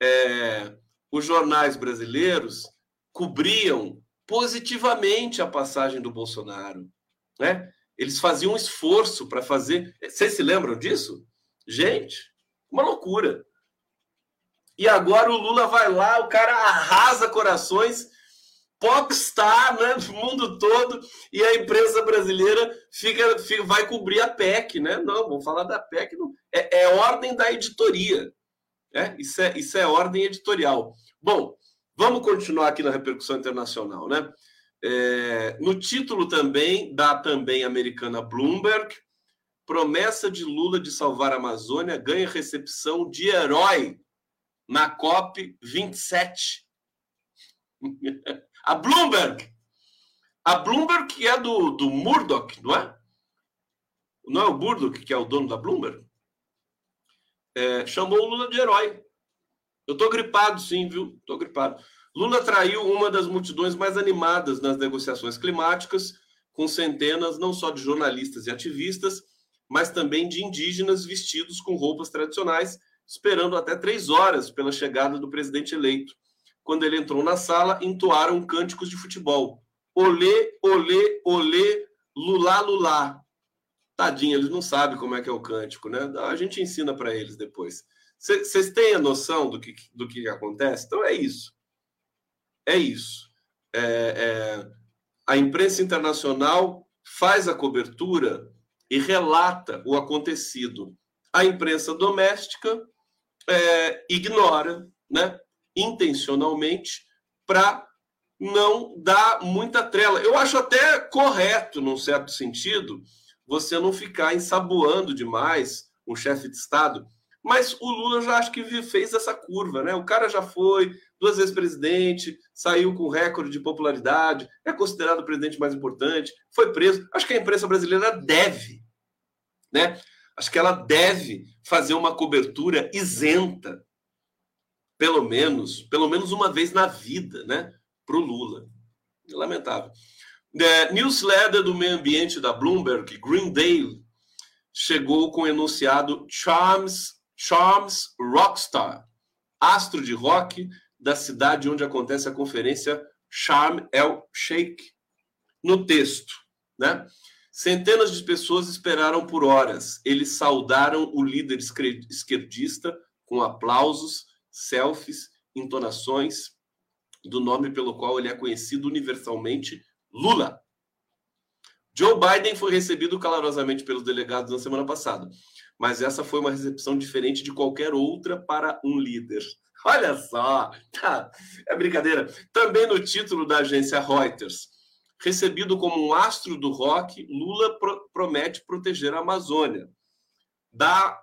é, os jornais brasileiros cobriam positivamente a passagem do Bolsonaro. Né? Eles faziam um esforço para fazer. Vocês se lembram disso? Gente, uma loucura. E agora o Lula vai lá, o cara arrasa corações, popstar né, no mundo todo, e a imprensa brasileira fica, fica, vai cobrir a PEC, né? Não, vamos falar da PEC. Não. É, é ordem da editoria. Né? Isso, é, isso é ordem editorial. Bom, vamos continuar aqui na repercussão internacional, né? É, no título também da também americana Bloomberg, promessa de Lula de salvar a Amazônia ganha recepção de herói na COP 27. (laughs) a Bloomberg, a Bloomberg que é do, do Murdoch, não é? Não é o Murdoch que é o dono da Bloomberg? É, chamou o Lula de herói. Eu tô gripado, sim, viu? Tô gripado. Lula atraiu uma das multidões mais animadas nas negociações climáticas, com centenas não só de jornalistas e ativistas, mas também de indígenas vestidos com roupas tradicionais, esperando até três horas pela chegada do presidente eleito. Quando ele entrou na sala, entoaram cânticos de futebol. Olê, olê, olê, lulá, lulá. Tadinho, eles não sabem como é que é o cântico, né? A gente ensina para eles depois. Vocês têm a noção do que, do que acontece? Então é isso. É isso. É, é, a imprensa internacional faz a cobertura e relata o acontecido. A imprensa doméstica é, ignora, né, intencionalmente, para não dar muita trela. Eu acho até correto, num certo sentido, você não ficar ensaboando demais um chefe de Estado mas o Lula já acho que fez essa curva, né? O cara já foi duas vezes presidente, saiu com recorde de popularidade, é considerado o presidente mais importante, foi preso. Acho que a imprensa brasileira deve, né? Acho que ela deve fazer uma cobertura isenta, pelo menos, pelo menos uma vez na vida, né? Para o Lula. Lamentável. É, newsletter do meio ambiente da Bloomberg, Greendale, chegou com o enunciado Charms Charms Rockstar, astro de rock da cidade onde acontece a conferência Sharm El Sheikh. No texto, né? Centenas de pessoas esperaram por horas. Eles saudaram o líder esquerdista com aplausos, selfies, entonações do nome pelo qual ele é conhecido universalmente, Lula. Joe Biden foi recebido calorosamente pelos delegados na semana passada mas essa foi uma recepção diferente de qualquer outra para um líder. (laughs) Olha só, tá, (laughs) é brincadeira. Também no título da agência Reuters, recebido como um astro do rock, Lula pro promete proteger a Amazônia. Da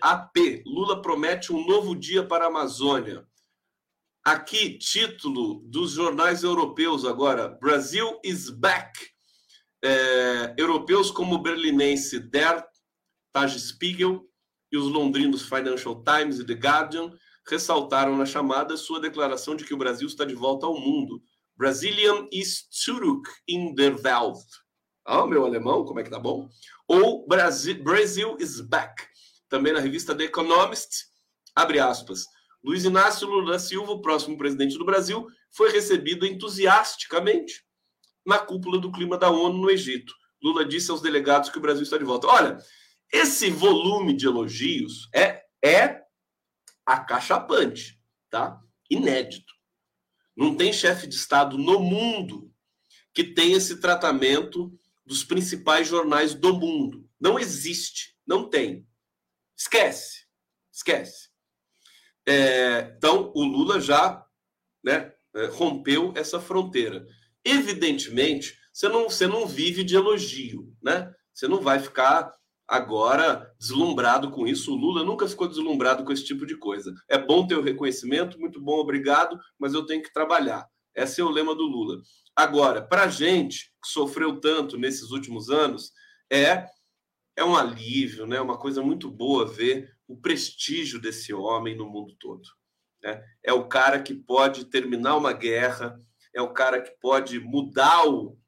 AP, Lula promete um novo dia para a Amazônia. Aqui, título dos jornais europeus agora: Brasil is back. É, europeus como o berlinense Der Taj Spiegel e os londrinos Financial Times e The Guardian ressaltaram na chamada sua declaração de que o Brasil está de volta ao mundo. Brazilian is zurück in der Welt. Ah, meu alemão, como é que tá bom? Ou Brasil, Brazil is back. Também na revista The Economist, abre aspas. Luiz Inácio Lula Silva, o próximo presidente do Brasil, foi recebido entusiasticamente. na cúpula do clima da ONU no Egito. Lula disse aos delegados que o Brasil está de volta. Olha, esse volume de elogios é, é acachapante, tá? Inédito. Não tem chefe de Estado no mundo que tenha esse tratamento dos principais jornais do mundo. Não existe, não tem. Esquece, esquece. É, então, o Lula já né, é, rompeu essa fronteira. Evidentemente, você não, você não vive de elogio, né? Você não vai ficar agora deslumbrado com isso. O Lula nunca ficou deslumbrado com esse tipo de coisa. É bom ter o reconhecimento, muito bom, obrigado, mas eu tenho que trabalhar. Esse é o lema do Lula. Agora, para a gente que sofreu tanto nesses últimos anos, é é um alívio, né? Uma coisa muito boa ver o prestígio desse homem no mundo todo. Né? É o cara que pode terminar uma guerra, é o cara que pode mudar o,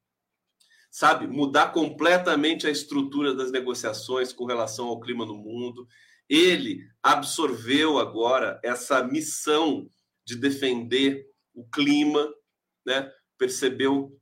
sabe, mudar completamente a estrutura das negociações com relação ao clima no mundo. Ele absorveu agora essa missão de defender o clima, né? Percebeu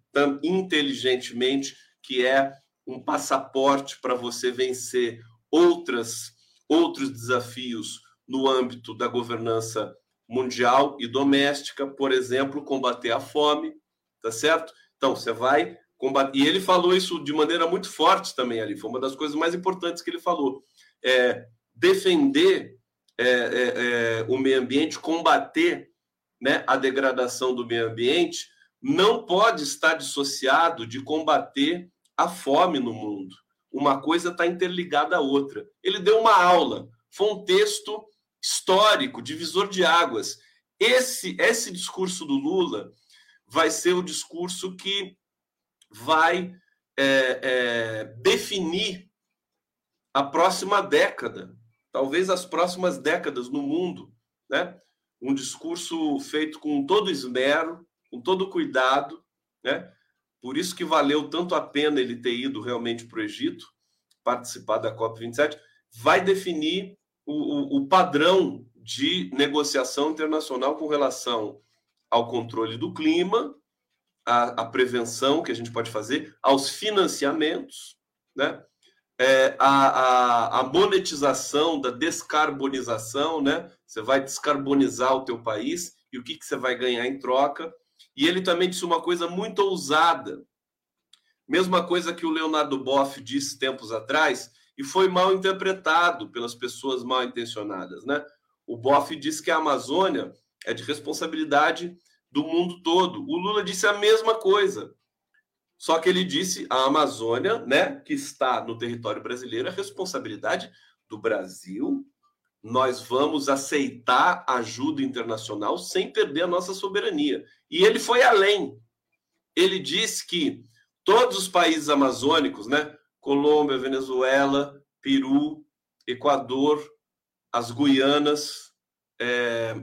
inteligentemente que é um passaporte para você vencer outras outros desafios no âmbito da governança mundial e doméstica, por exemplo, combater a fome, tá certo? Então, você vai combater. E ele falou isso de maneira muito forte também ali, foi uma das coisas mais importantes que ele falou. É, defender é, é, é, o meio ambiente, combater né, a degradação do meio ambiente, não pode estar dissociado de combater a fome no mundo. Uma coisa está interligada à outra. Ele deu uma aula, foi um texto histórico, divisor de águas. Esse, esse discurso do Lula vai ser o discurso que vai é, é, definir a próxima década, talvez as próximas décadas no mundo, né? Um discurso feito com todo esmero, com todo cuidado, né? Por isso que valeu tanto a pena ele ter ido realmente para o Egito, participar da COP27, vai definir o, o, o padrão de negociação internacional com relação ao controle do clima, a, prevenção que a gente pode fazer, aos financiamentos, né? É, a, a, a, monetização da descarbonização, né? Você vai descarbonizar o teu país e o que, que você vai ganhar em troca. E ele também disse uma coisa muito ousada, mesma coisa que o Leonardo Boff disse tempos atrás, e foi mal interpretado pelas pessoas mal intencionadas, né? O Boff disse que a Amazônia é de responsabilidade do mundo todo. O Lula disse a mesma coisa. Só que ele disse a Amazônia, né, que está no território brasileiro, é responsabilidade do Brasil. Nós vamos aceitar ajuda internacional sem perder a nossa soberania. E ele foi além. Ele disse que todos os países amazônicos, né, Colômbia, Venezuela, Peru, Equador, as Guianas, é,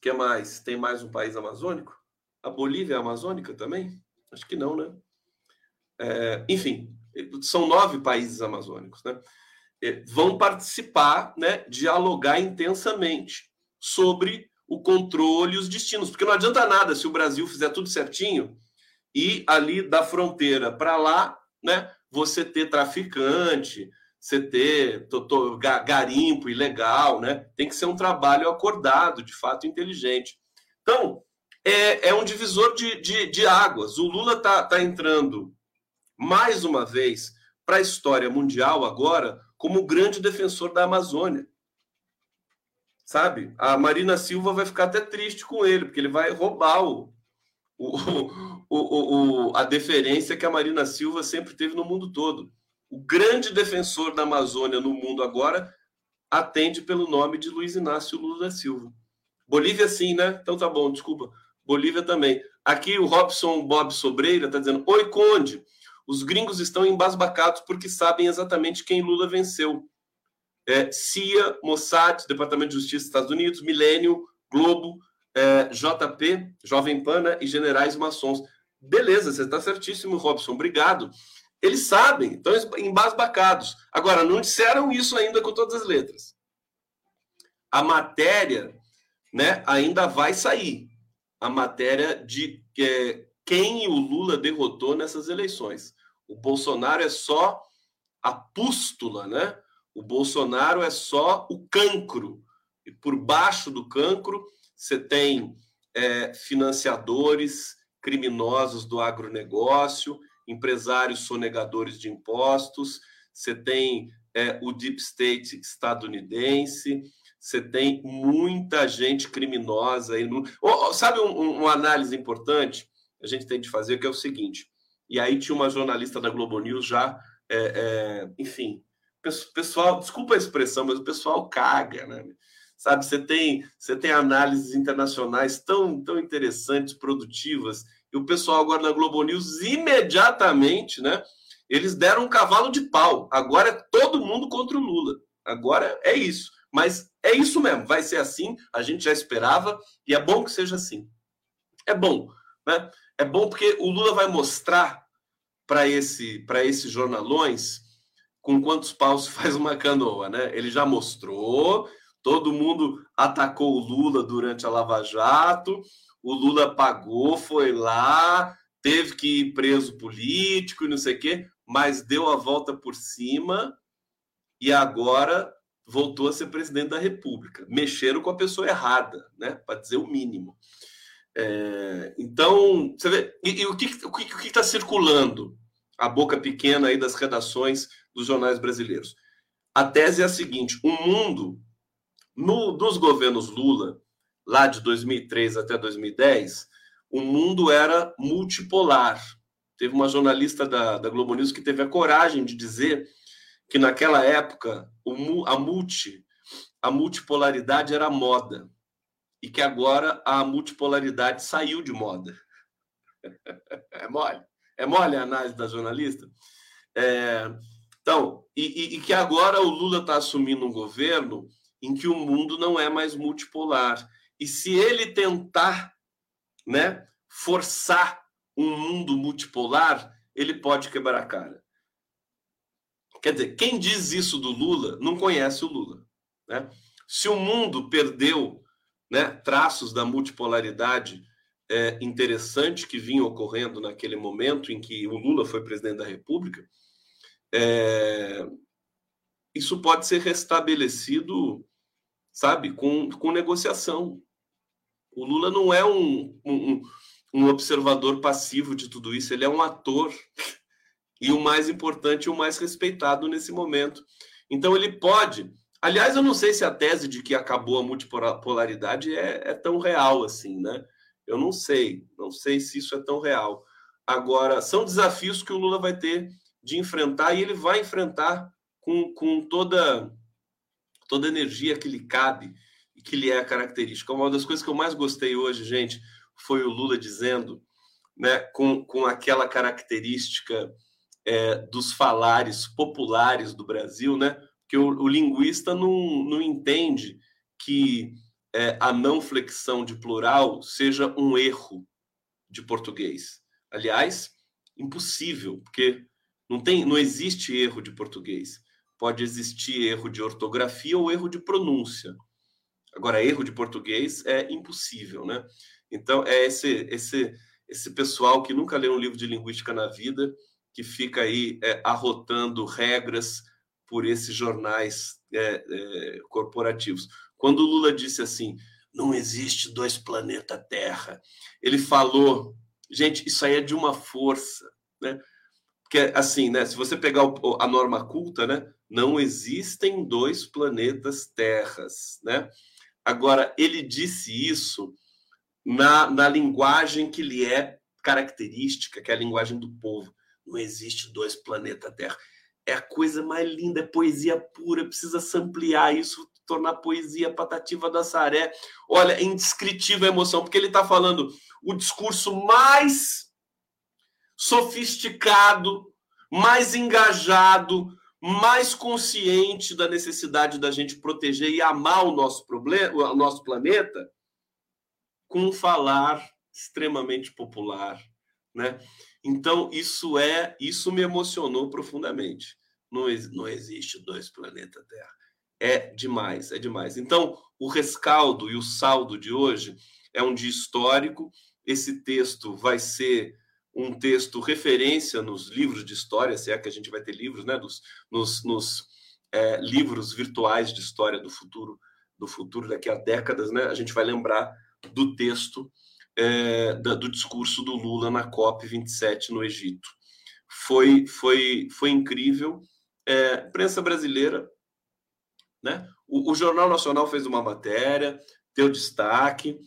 que mais? Tem mais um país amazônico? A Bolívia é amazônica também? Acho que não, né? É, enfim, são nove países amazônicos, né? É, vão participar, né? Dialogar intensamente sobre o controle e os destinos, porque não adianta nada se o Brasil fizer tudo certinho e ali da fronteira para lá, né? Você ter traficante, você ter garimpo ilegal, né? Tem que ser um trabalho acordado, de fato inteligente. Então, é, é um divisor de, de, de águas. O Lula está tá entrando mais uma vez para a história mundial agora como grande defensor da Amazônia. Sabe? A Marina Silva vai ficar até triste com ele, porque ele vai roubar o, o, o, o, a deferência que a Marina Silva sempre teve no mundo todo. O grande defensor da Amazônia no mundo agora atende pelo nome de Luiz Inácio Lula da Silva. Bolívia, sim, né? Então tá bom, desculpa. Bolívia também. Aqui o Robson Bob Sobreira está dizendo: Oi, Conde. Os gringos estão embasbacados porque sabem exatamente quem Lula venceu. É, CIA, Mossad, Departamento de Justiça dos Estados Unidos, Milênio, Globo, é, JP, Jovem Pana e generais maçons. Beleza, você está certíssimo, Robson. Obrigado. Eles sabem, estão embasbacados. Agora, não disseram isso ainda com todas as letras. A matéria né, ainda vai sair. A matéria de é, quem o Lula derrotou nessas eleições. O Bolsonaro é só a pústula, né? O Bolsonaro é só o cancro. E por baixo do cancro, você tem é, financiadores criminosos do agronegócio, empresários sonegadores de impostos, você tem é, o deep state estadunidense, você tem muita gente criminosa aí. No... Oh, sabe um, um, uma análise importante a gente tem de fazer que é o seguinte. E aí tinha uma jornalista da Globo News já, é, é, enfim, pessoal, desculpa a expressão, mas o pessoal caga, né? Sabe, você tem, você tem análises internacionais tão, tão interessantes, produtivas, e o pessoal agora na Globo News imediatamente, né? Eles deram um cavalo de pau. Agora é todo mundo contra o Lula. Agora é isso. Mas é isso mesmo, vai ser assim, a gente já esperava, e é bom que seja assim. É bom, né? É bom porque o Lula vai mostrar para esse, esses jornalões com quantos paus (laughs) faz uma canoa, né? Ele já mostrou, todo mundo atacou o Lula durante a Lava Jato, o Lula pagou, foi lá, teve que ir preso político e não sei o quê, mas deu a volta por cima e agora voltou a ser presidente da República. Mexeram com a pessoa errada, né? Para dizer o mínimo. É, então, você vê, e, e o que está circulando a boca pequena aí das redações dos jornais brasileiros? A tese é a seguinte: o mundo, no, dos governos Lula, lá de 2003 até 2010, o mundo era multipolar. Teve uma jornalista da, da Globo News que teve a coragem de dizer que naquela época o, a multi, a multipolaridade era moda e que agora a multipolaridade saiu de moda. É mole. É mole a análise da jornalista? É, então, e, e, que agora o Lula está assumindo um governo em que o mundo não é mais multipolar. E se ele tentar né, forçar um mundo multipolar, ele pode quebrar a cara. Quer dizer, quem diz isso do Lula não conhece o Lula. Né? Se o mundo perdeu né, traços da multipolaridade é, interessante que vinha ocorrendo naquele momento em que o Lula foi presidente da República, é, isso pode ser restabelecido, sabe, com, com negociação. O Lula não é um, um, um observador passivo de tudo isso, ele é um ator (laughs) e o mais importante, o mais respeitado nesse momento. Então ele pode Aliás, eu não sei se a tese de que acabou a multipolaridade é, é tão real assim, né? Eu não sei, não sei se isso é tão real. Agora, são desafios que o Lula vai ter de enfrentar e ele vai enfrentar com, com toda, toda a energia que lhe cabe e que lhe é característica. Uma das coisas que eu mais gostei hoje, gente, foi o Lula dizendo, né, com, com aquela característica é, dos falares populares do Brasil, né? Que o, o linguista não, não entende que é, a não flexão de plural seja um erro de português. Aliás, impossível, porque não tem, não existe erro de português. Pode existir erro de ortografia ou erro de pronúncia. Agora, erro de português é impossível, né? Então, é esse, esse, esse pessoal que nunca leu um livro de linguística na vida, que fica aí é, arrotando regras por esses jornais é, é, corporativos. Quando Lula disse assim, não existe dois planetas Terra, ele falou, gente, isso aí é de uma força, né? Porque assim, né? Se você pegar o, a norma culta, né? Não existem dois planetas Terras, né? Agora ele disse isso na, na linguagem que lhe é característica, que é a linguagem do povo. Não existe dois planetas Terra é a coisa mais linda, é poesia pura, precisa se ampliar isso, tornar poesia patativa da Saré. Olha, é indescritível a emoção, porque ele está falando o discurso mais sofisticado, mais engajado, mais consciente da necessidade da gente proteger e amar o nosso problema, o nosso planeta, com um falar extremamente popular, né? Então, isso é, isso me emocionou profundamente. Não, não existe dois planetas Terra. É demais, é demais. Então, o rescaldo e o saldo de hoje é um dia histórico, esse texto vai ser um texto referência nos livros de história, se é que a gente vai ter livros, né? Nos, nos, nos é, livros virtuais de história do futuro, do futuro daqui a décadas, né? A gente vai lembrar do texto é, da, do discurso do Lula na COP 27 no Egito. Foi, foi, foi incrível. É, prensa brasileira, né? O, o Jornal Nacional fez uma matéria, deu destaque,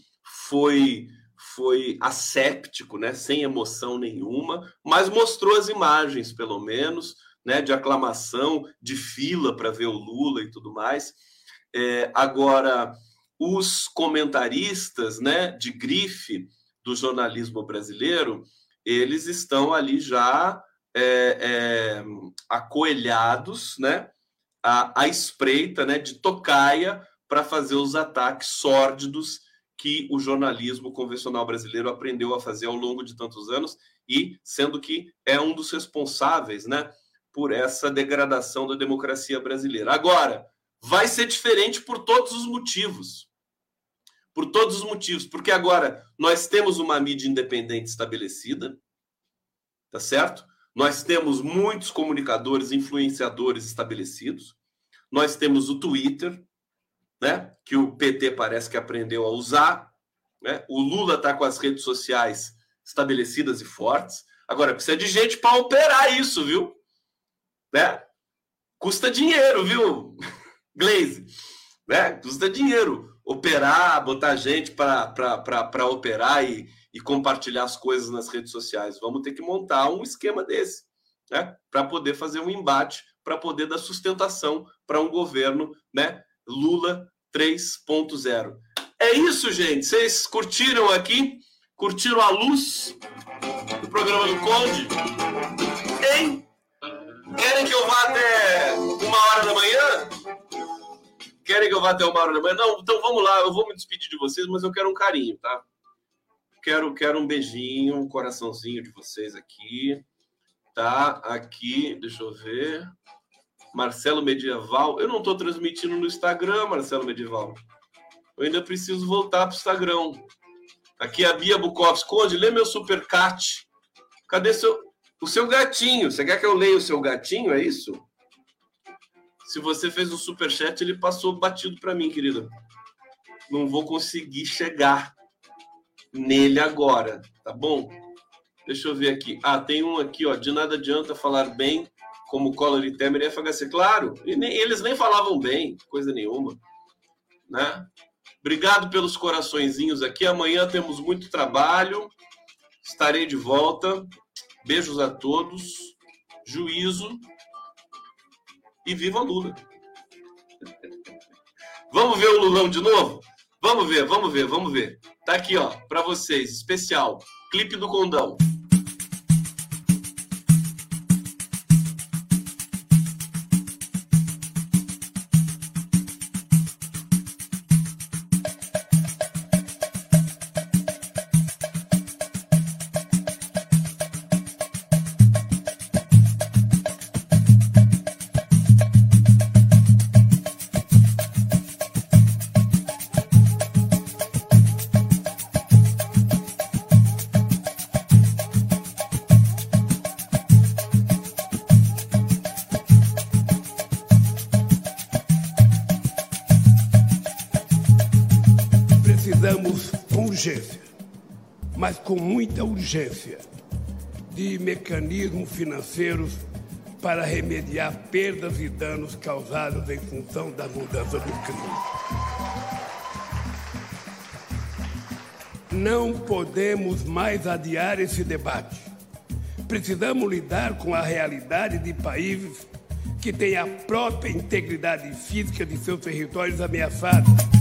foi foi asséptico, né, sem emoção nenhuma, mas mostrou as imagens, pelo menos, né, de aclamação, de fila para ver o Lula e tudo mais. É, agora, os comentaristas, né, de grife do jornalismo brasileiro, eles estão ali já é, é, acoelhados, né, à espreita, né, de tocaia para fazer os ataques sórdidos que o jornalismo convencional brasileiro aprendeu a fazer ao longo de tantos anos e sendo que é um dos responsáveis, né, por essa degradação da democracia brasileira. Agora, vai ser diferente por todos os motivos. Por todos os motivos, porque agora nós temos uma mídia independente estabelecida, tá certo? Nós temos muitos comunicadores, influenciadores estabelecidos. Nós temos o Twitter, né? Que o PT parece que aprendeu a usar. Né? O Lula está com as redes sociais estabelecidas e fortes. Agora precisa de gente para operar isso, viu? Né? Custa dinheiro, viu, (laughs) Glaze? Né? Custa dinheiro operar, botar gente para operar e, e compartilhar as coisas nas redes sociais. Vamos ter que montar um esquema desse, né? Para poder fazer um embate, para poder dar sustentação para um governo, né? Lula 3.0. É isso, gente. Vocês curtiram aqui? Curtiram a luz do programa do Conde? Hein? Querem que eu vá até uma hora da manhã? Querem que eu vá até uma hora da manhã? Não, então vamos lá. Eu vou me despedir de vocês, mas eu quero um carinho, tá? Quero, quero um beijinho, um coraçãozinho de vocês aqui. Tá? Aqui, deixa eu ver. Marcelo Medieval. Eu não estou transmitindo no Instagram, Marcelo Medieval. Eu ainda preciso voltar para o Instagram. Aqui é a Bia Bukowski. Conde, lê meu supercat. Cadê seu, o seu gatinho? Você quer que eu leia o seu gatinho? É isso? Se você fez um superchat, ele passou batido para mim, querido. Não vou conseguir chegar nele agora, tá bom? Deixa eu ver aqui. Ah, tem um aqui, ó. De nada adianta falar bem como Collor e Temer e FHC. Claro, e nem, eles nem falavam bem, coisa nenhuma. Né? Obrigado pelos coraçõezinhos aqui. Amanhã temos muito trabalho. Estarei de volta. Beijos a todos. Juízo. E viva Lula. (laughs) Vamos ver o Lulão de novo? Vamos ver, vamos ver, vamos ver. Tá aqui, ó, para vocês, especial. Clipe do Condão. Urgência de mecanismos financeiros para remediar perdas e danos causados em função da mudança do clima. Não podemos mais adiar esse debate. Precisamos lidar com a realidade de países que têm a própria integridade física de seus territórios ameaçados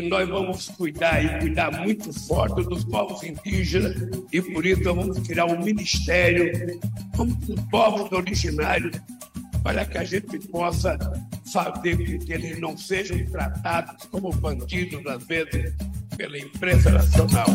que nós vamos cuidar e cuidar muito forte dos povos indígenas e por isso vamos criar um ministério com os povos originários para que a gente possa fazer com que eles não sejam tratados como bandidos, às vezes, pela imprensa nacional.